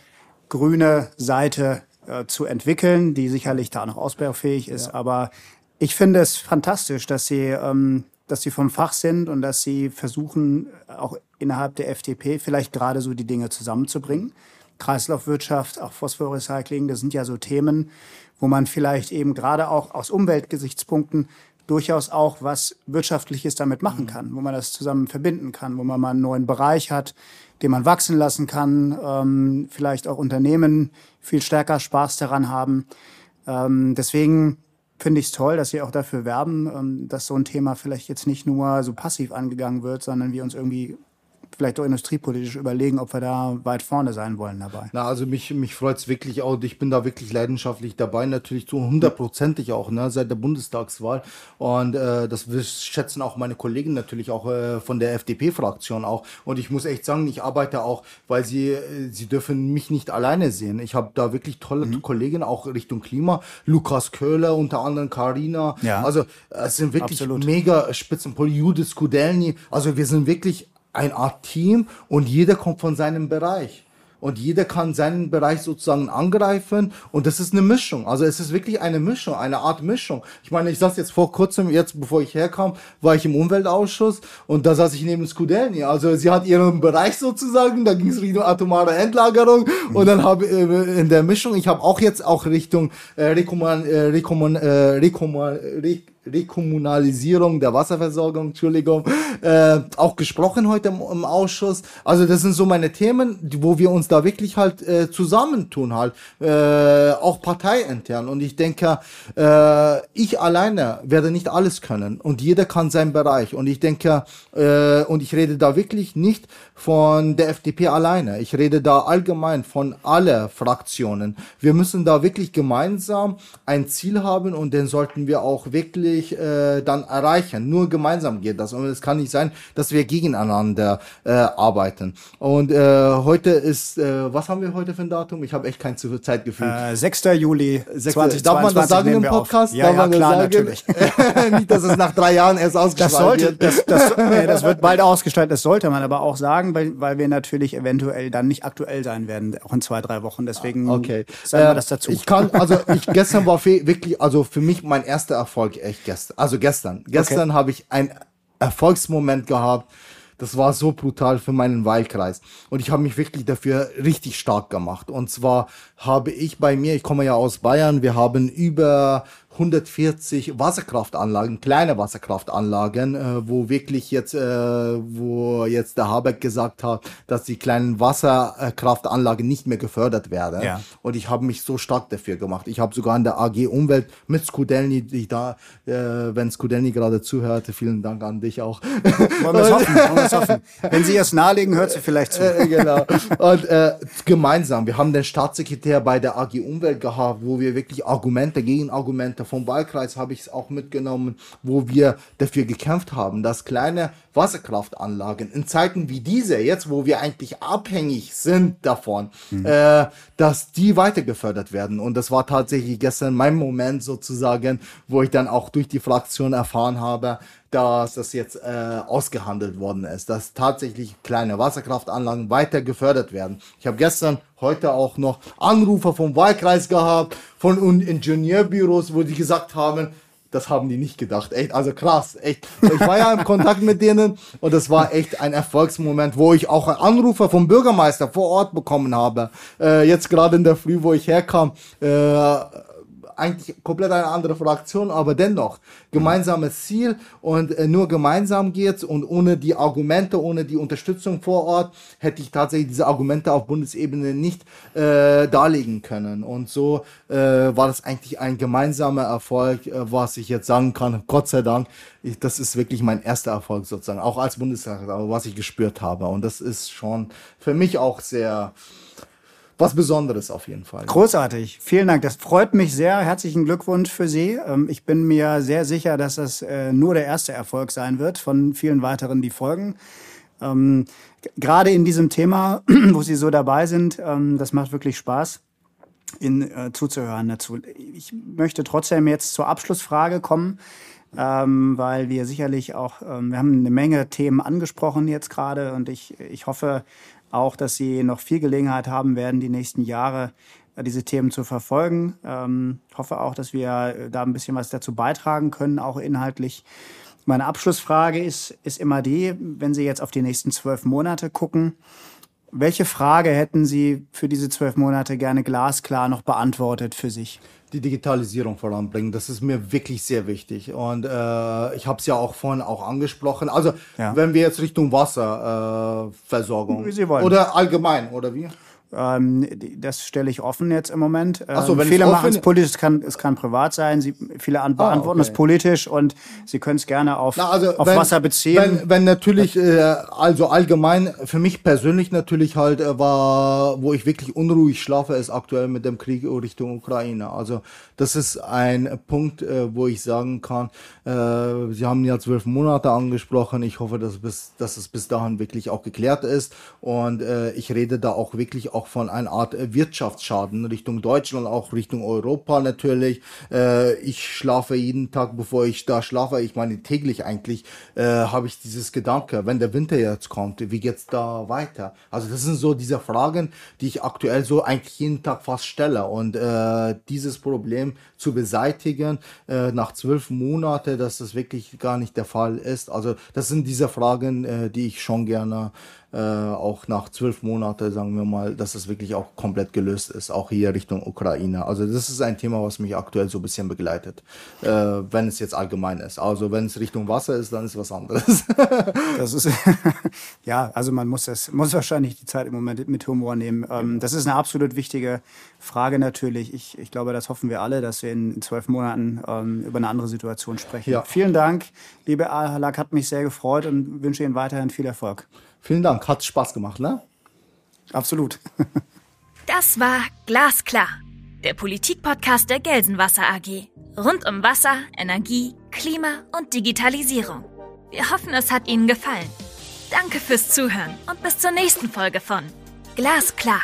grüne Seite äh, zu entwickeln, die sicherlich da noch ausbaufähig ist. Ja. Aber ich finde es fantastisch, dass sie, ähm, dass sie vom Fach sind und dass sie versuchen, auch innerhalb der FDP vielleicht gerade so die Dinge zusammenzubringen. Kreislaufwirtschaft, auch Phosphorrecycling, das sind ja so Themen, wo man vielleicht eben gerade auch aus Umweltgesichtspunkten durchaus auch was Wirtschaftliches damit machen mhm. kann, wo man das zusammen verbinden kann, wo man mal einen neuen Bereich hat, den man wachsen lassen kann, ähm, vielleicht auch Unternehmen viel stärker Spaß daran haben. Ähm, deswegen finde ich es toll, dass Sie auch dafür werben, ähm, dass so ein Thema vielleicht jetzt nicht nur so passiv angegangen wird, sondern wir uns irgendwie vielleicht auch industriepolitisch überlegen, ob wir da weit vorne sein wollen dabei. Na, also mich, mich freut es wirklich auch. Ich bin da wirklich leidenschaftlich dabei, natürlich zu hundertprozentig auch, ne, seit der Bundestagswahl. Und äh, das schätzen auch meine Kollegen natürlich auch äh, von der FDP-Fraktion auch. Und ich muss echt sagen, ich arbeite auch, weil sie, äh, sie dürfen mich nicht alleine sehen. Ich habe da wirklich tolle mhm. Kollegen, auch Richtung Klima. Lukas Köhler, unter anderem Karina. Ja. Also es sind wirklich Absolut. mega Spitzenpol. Judith Skudelny. Also wir sind wirklich eine Art Team und jeder kommt von seinem Bereich. Und jeder kann seinen Bereich sozusagen angreifen. Und das ist eine Mischung. Also es ist wirklich eine Mischung, eine Art Mischung. Ich meine, ich saß jetzt vor kurzem, jetzt bevor ich herkam, war ich im Umweltausschuss und da saß ich neben Skudelny. Also sie hat ihren Bereich sozusagen, da ging es Richtung atomare Endlagerung. Und dann habe äh, in der Mischung, ich habe auch jetzt auch Richtung äh, Rekomman, äh, Rekomman, äh, Rekomman, Rekomman Rekommunalisierung der Wasserversorgung, Entschuldigung, äh, auch gesprochen heute im, im, Ausschuss. Also das sind so meine Themen, wo wir uns da wirklich halt äh, zusammentun halt, äh, auch parteiintern. Und ich denke, äh, ich alleine werde nicht alles können und jeder kann seinen Bereich. Und ich denke, äh, und ich rede da wirklich nicht von der FDP alleine. Ich rede da allgemein von alle Fraktionen. Wir müssen da wirklich gemeinsam ein Ziel haben und den sollten wir auch wirklich äh, dann erreichen. Nur gemeinsam geht das. Und es kann nicht sein, dass wir gegeneinander äh, arbeiten. Und äh, heute ist, äh, was haben wir heute für ein Datum? Ich habe echt kein Zeitgefühl. Äh, 6. Juli 2022 Darf man das sagen im Podcast? Ja, Darf ja, man klar, das sagen? natürlich. nicht, dass es nach drei Jahren erst ausgestrahlt das sollte, wird. Das, das, nee, das wird bald ausgestaltet. Das sollte man aber auch sagen, weil, weil wir natürlich eventuell dann nicht aktuell sein werden, auch in zwei, drei Wochen. Deswegen okay. sagen wir äh, das dazu. Ich kann, also ich gestern war wirklich, also für mich mein erster Erfolg echt gestern. Also gestern. Gestern okay. habe ich einen Erfolgsmoment gehabt. Das war so brutal für meinen Wahlkreis. Und ich habe mich wirklich dafür richtig stark gemacht. Und zwar habe ich bei mir, ich komme ja aus Bayern, wir haben über 140 Wasserkraftanlagen, kleine Wasserkraftanlagen, äh, wo wirklich jetzt, äh, wo jetzt der Habeck gesagt hat, dass die kleinen Wasserkraftanlagen nicht mehr gefördert werden. Ja. Und ich habe mich so stark dafür gemacht. Ich habe sogar in der AG Umwelt mit Skudelny, die da, äh, wenn Skudelny gerade zuhörte, vielen Dank an dich auch. Wollen wir es hoffen, wollen wir es hoffen. Wenn Sie es nahelegen, hört sie vielleicht zu. Äh, genau. Und äh, gemeinsam, wir haben den Staatssekretär bei der AG Umwelt gehabt, wo wir wirklich Argumente, Gegenargumente vom Wahlkreis habe ich es auch mitgenommen, wo wir dafür gekämpft haben, dass kleine Wasserkraftanlagen in Zeiten wie diese, jetzt wo wir eigentlich abhängig sind davon, mhm. äh, dass die weiter gefördert werden. Und das war tatsächlich gestern mein Moment sozusagen, wo ich dann auch durch die Fraktion erfahren habe, dass das jetzt äh, ausgehandelt worden ist, dass tatsächlich kleine Wasserkraftanlagen weiter gefördert werden. Ich habe gestern, heute auch noch Anrufer vom Wahlkreis gehabt, von Ingenieurbüros, wo die gesagt haben, das haben die nicht gedacht. Echt, also krass, echt. Ich war ja im Kontakt mit denen und das war echt ein Erfolgsmoment, wo ich auch einen Anrufer vom Bürgermeister vor Ort bekommen habe. Äh, jetzt gerade in der Früh, wo ich herkam, äh, eigentlich komplett eine andere Fraktion, aber dennoch gemeinsames Ziel und äh, nur gemeinsam geht's und ohne die Argumente, ohne die Unterstützung vor Ort hätte ich tatsächlich diese Argumente auf Bundesebene nicht äh, darlegen können. Und so äh, war das eigentlich ein gemeinsamer Erfolg, äh, was ich jetzt sagen kann. Gott sei Dank, ich, das ist wirklich mein erster Erfolg sozusagen, auch als Bundestag, was ich gespürt habe. Und das ist schon für mich auch sehr was Besonderes auf jeden Fall. Großartig. Vielen Dank. Das freut mich sehr. Herzlichen Glückwunsch für Sie. Ähm, ich bin mir sehr sicher, dass das äh, nur der erste Erfolg sein wird von vielen weiteren, die folgen. Ähm, gerade in diesem Thema, wo Sie so dabei sind, ähm, das macht wirklich Spaß, Ihnen äh, zuzuhören dazu. Ich möchte trotzdem jetzt zur Abschlussfrage kommen. Ähm, weil wir sicherlich auch, ähm, wir haben eine Menge Themen angesprochen jetzt gerade und ich, ich hoffe, auch, dass Sie noch viel Gelegenheit haben werden, die nächsten Jahre äh, diese Themen zu verfolgen. Ähm, hoffe auch, dass wir äh, da ein bisschen was dazu beitragen können, auch inhaltlich. Meine Abschlussfrage ist, ist immer die, wenn Sie jetzt auf die nächsten zwölf Monate gucken, welche Frage hätten Sie für diese zwölf Monate gerne glasklar noch beantwortet für sich? die Digitalisierung voranbringen. Das ist mir wirklich sehr wichtig. Und äh, ich habe es ja auch vorhin auch angesprochen. Also Ja. wenn wir jetzt Richtung Wasserversorgung Wie Sie wollen. oder allgemein oder wie? Ähm, das stelle ich offen jetzt im Moment. Ähm, Ach so, wenn es viele machen es politisch, es kann, es kann privat sein. Sie, viele an, beantworten es okay. politisch und Sie können es gerne auf, Na, also auf wenn, Wasser beziehen. Wenn, wenn natürlich, äh, also allgemein, für mich persönlich natürlich halt äh, war, wo ich wirklich unruhig schlafe, ist aktuell mit dem Krieg Richtung Ukraine. Also das ist ein Punkt, äh, wo ich sagen kann, äh, Sie haben ja zwölf Monate angesprochen. Ich hoffe, dass, bis, dass es bis dahin wirklich auch geklärt ist. Und äh, ich rede da auch wirklich auch von einer Art äh, Wirtschaftsschaden Richtung Deutschland, auch Richtung Europa natürlich. Äh, ich schlafe jeden Tag, bevor ich da schlafe, ich meine täglich eigentlich, äh, habe ich dieses Gedanke, wenn der Winter jetzt kommt, wie geht's da weiter? Also das sind so diese Fragen, die ich aktuell so eigentlich jeden Tag fast stelle. Und äh, dieses Problem zu beseitigen äh, nach zwölf Monaten, dass das wirklich gar nicht der Fall ist. Also das sind diese Fragen, äh, die ich schon gerne äh, auch nach zwölf Monaten, sagen wir mal, dass es wirklich auch komplett gelöst ist, auch hier Richtung Ukraine. Also das ist ein Thema, was mich aktuell so ein bisschen begleitet, äh, wenn es jetzt allgemein ist. Also wenn es Richtung Wasser ist, dann ist was anderes. Das ist ja, also man muss das muss wahrscheinlich die Zeit im Moment mit Humor nehmen. Ähm, das ist eine absolut wichtige Frage natürlich. Ich, ich glaube, das hoffen wir alle, dass wir in, zwölf Monaten ähm, über eine andere Situation sprechen. Ja. Vielen Dank, liebe Al-Halak, hat mich sehr gefreut und wünsche Ihnen weiterhin viel Erfolg. Vielen Dank, hat Spaß gemacht, ne? Absolut. Das war Glasklar, der Politikpodcast der Gelsenwasser AG. Rund um Wasser, Energie, Klima und Digitalisierung. Wir hoffen, es hat Ihnen gefallen. Danke fürs Zuhören und bis zur nächsten Folge von Glasklar.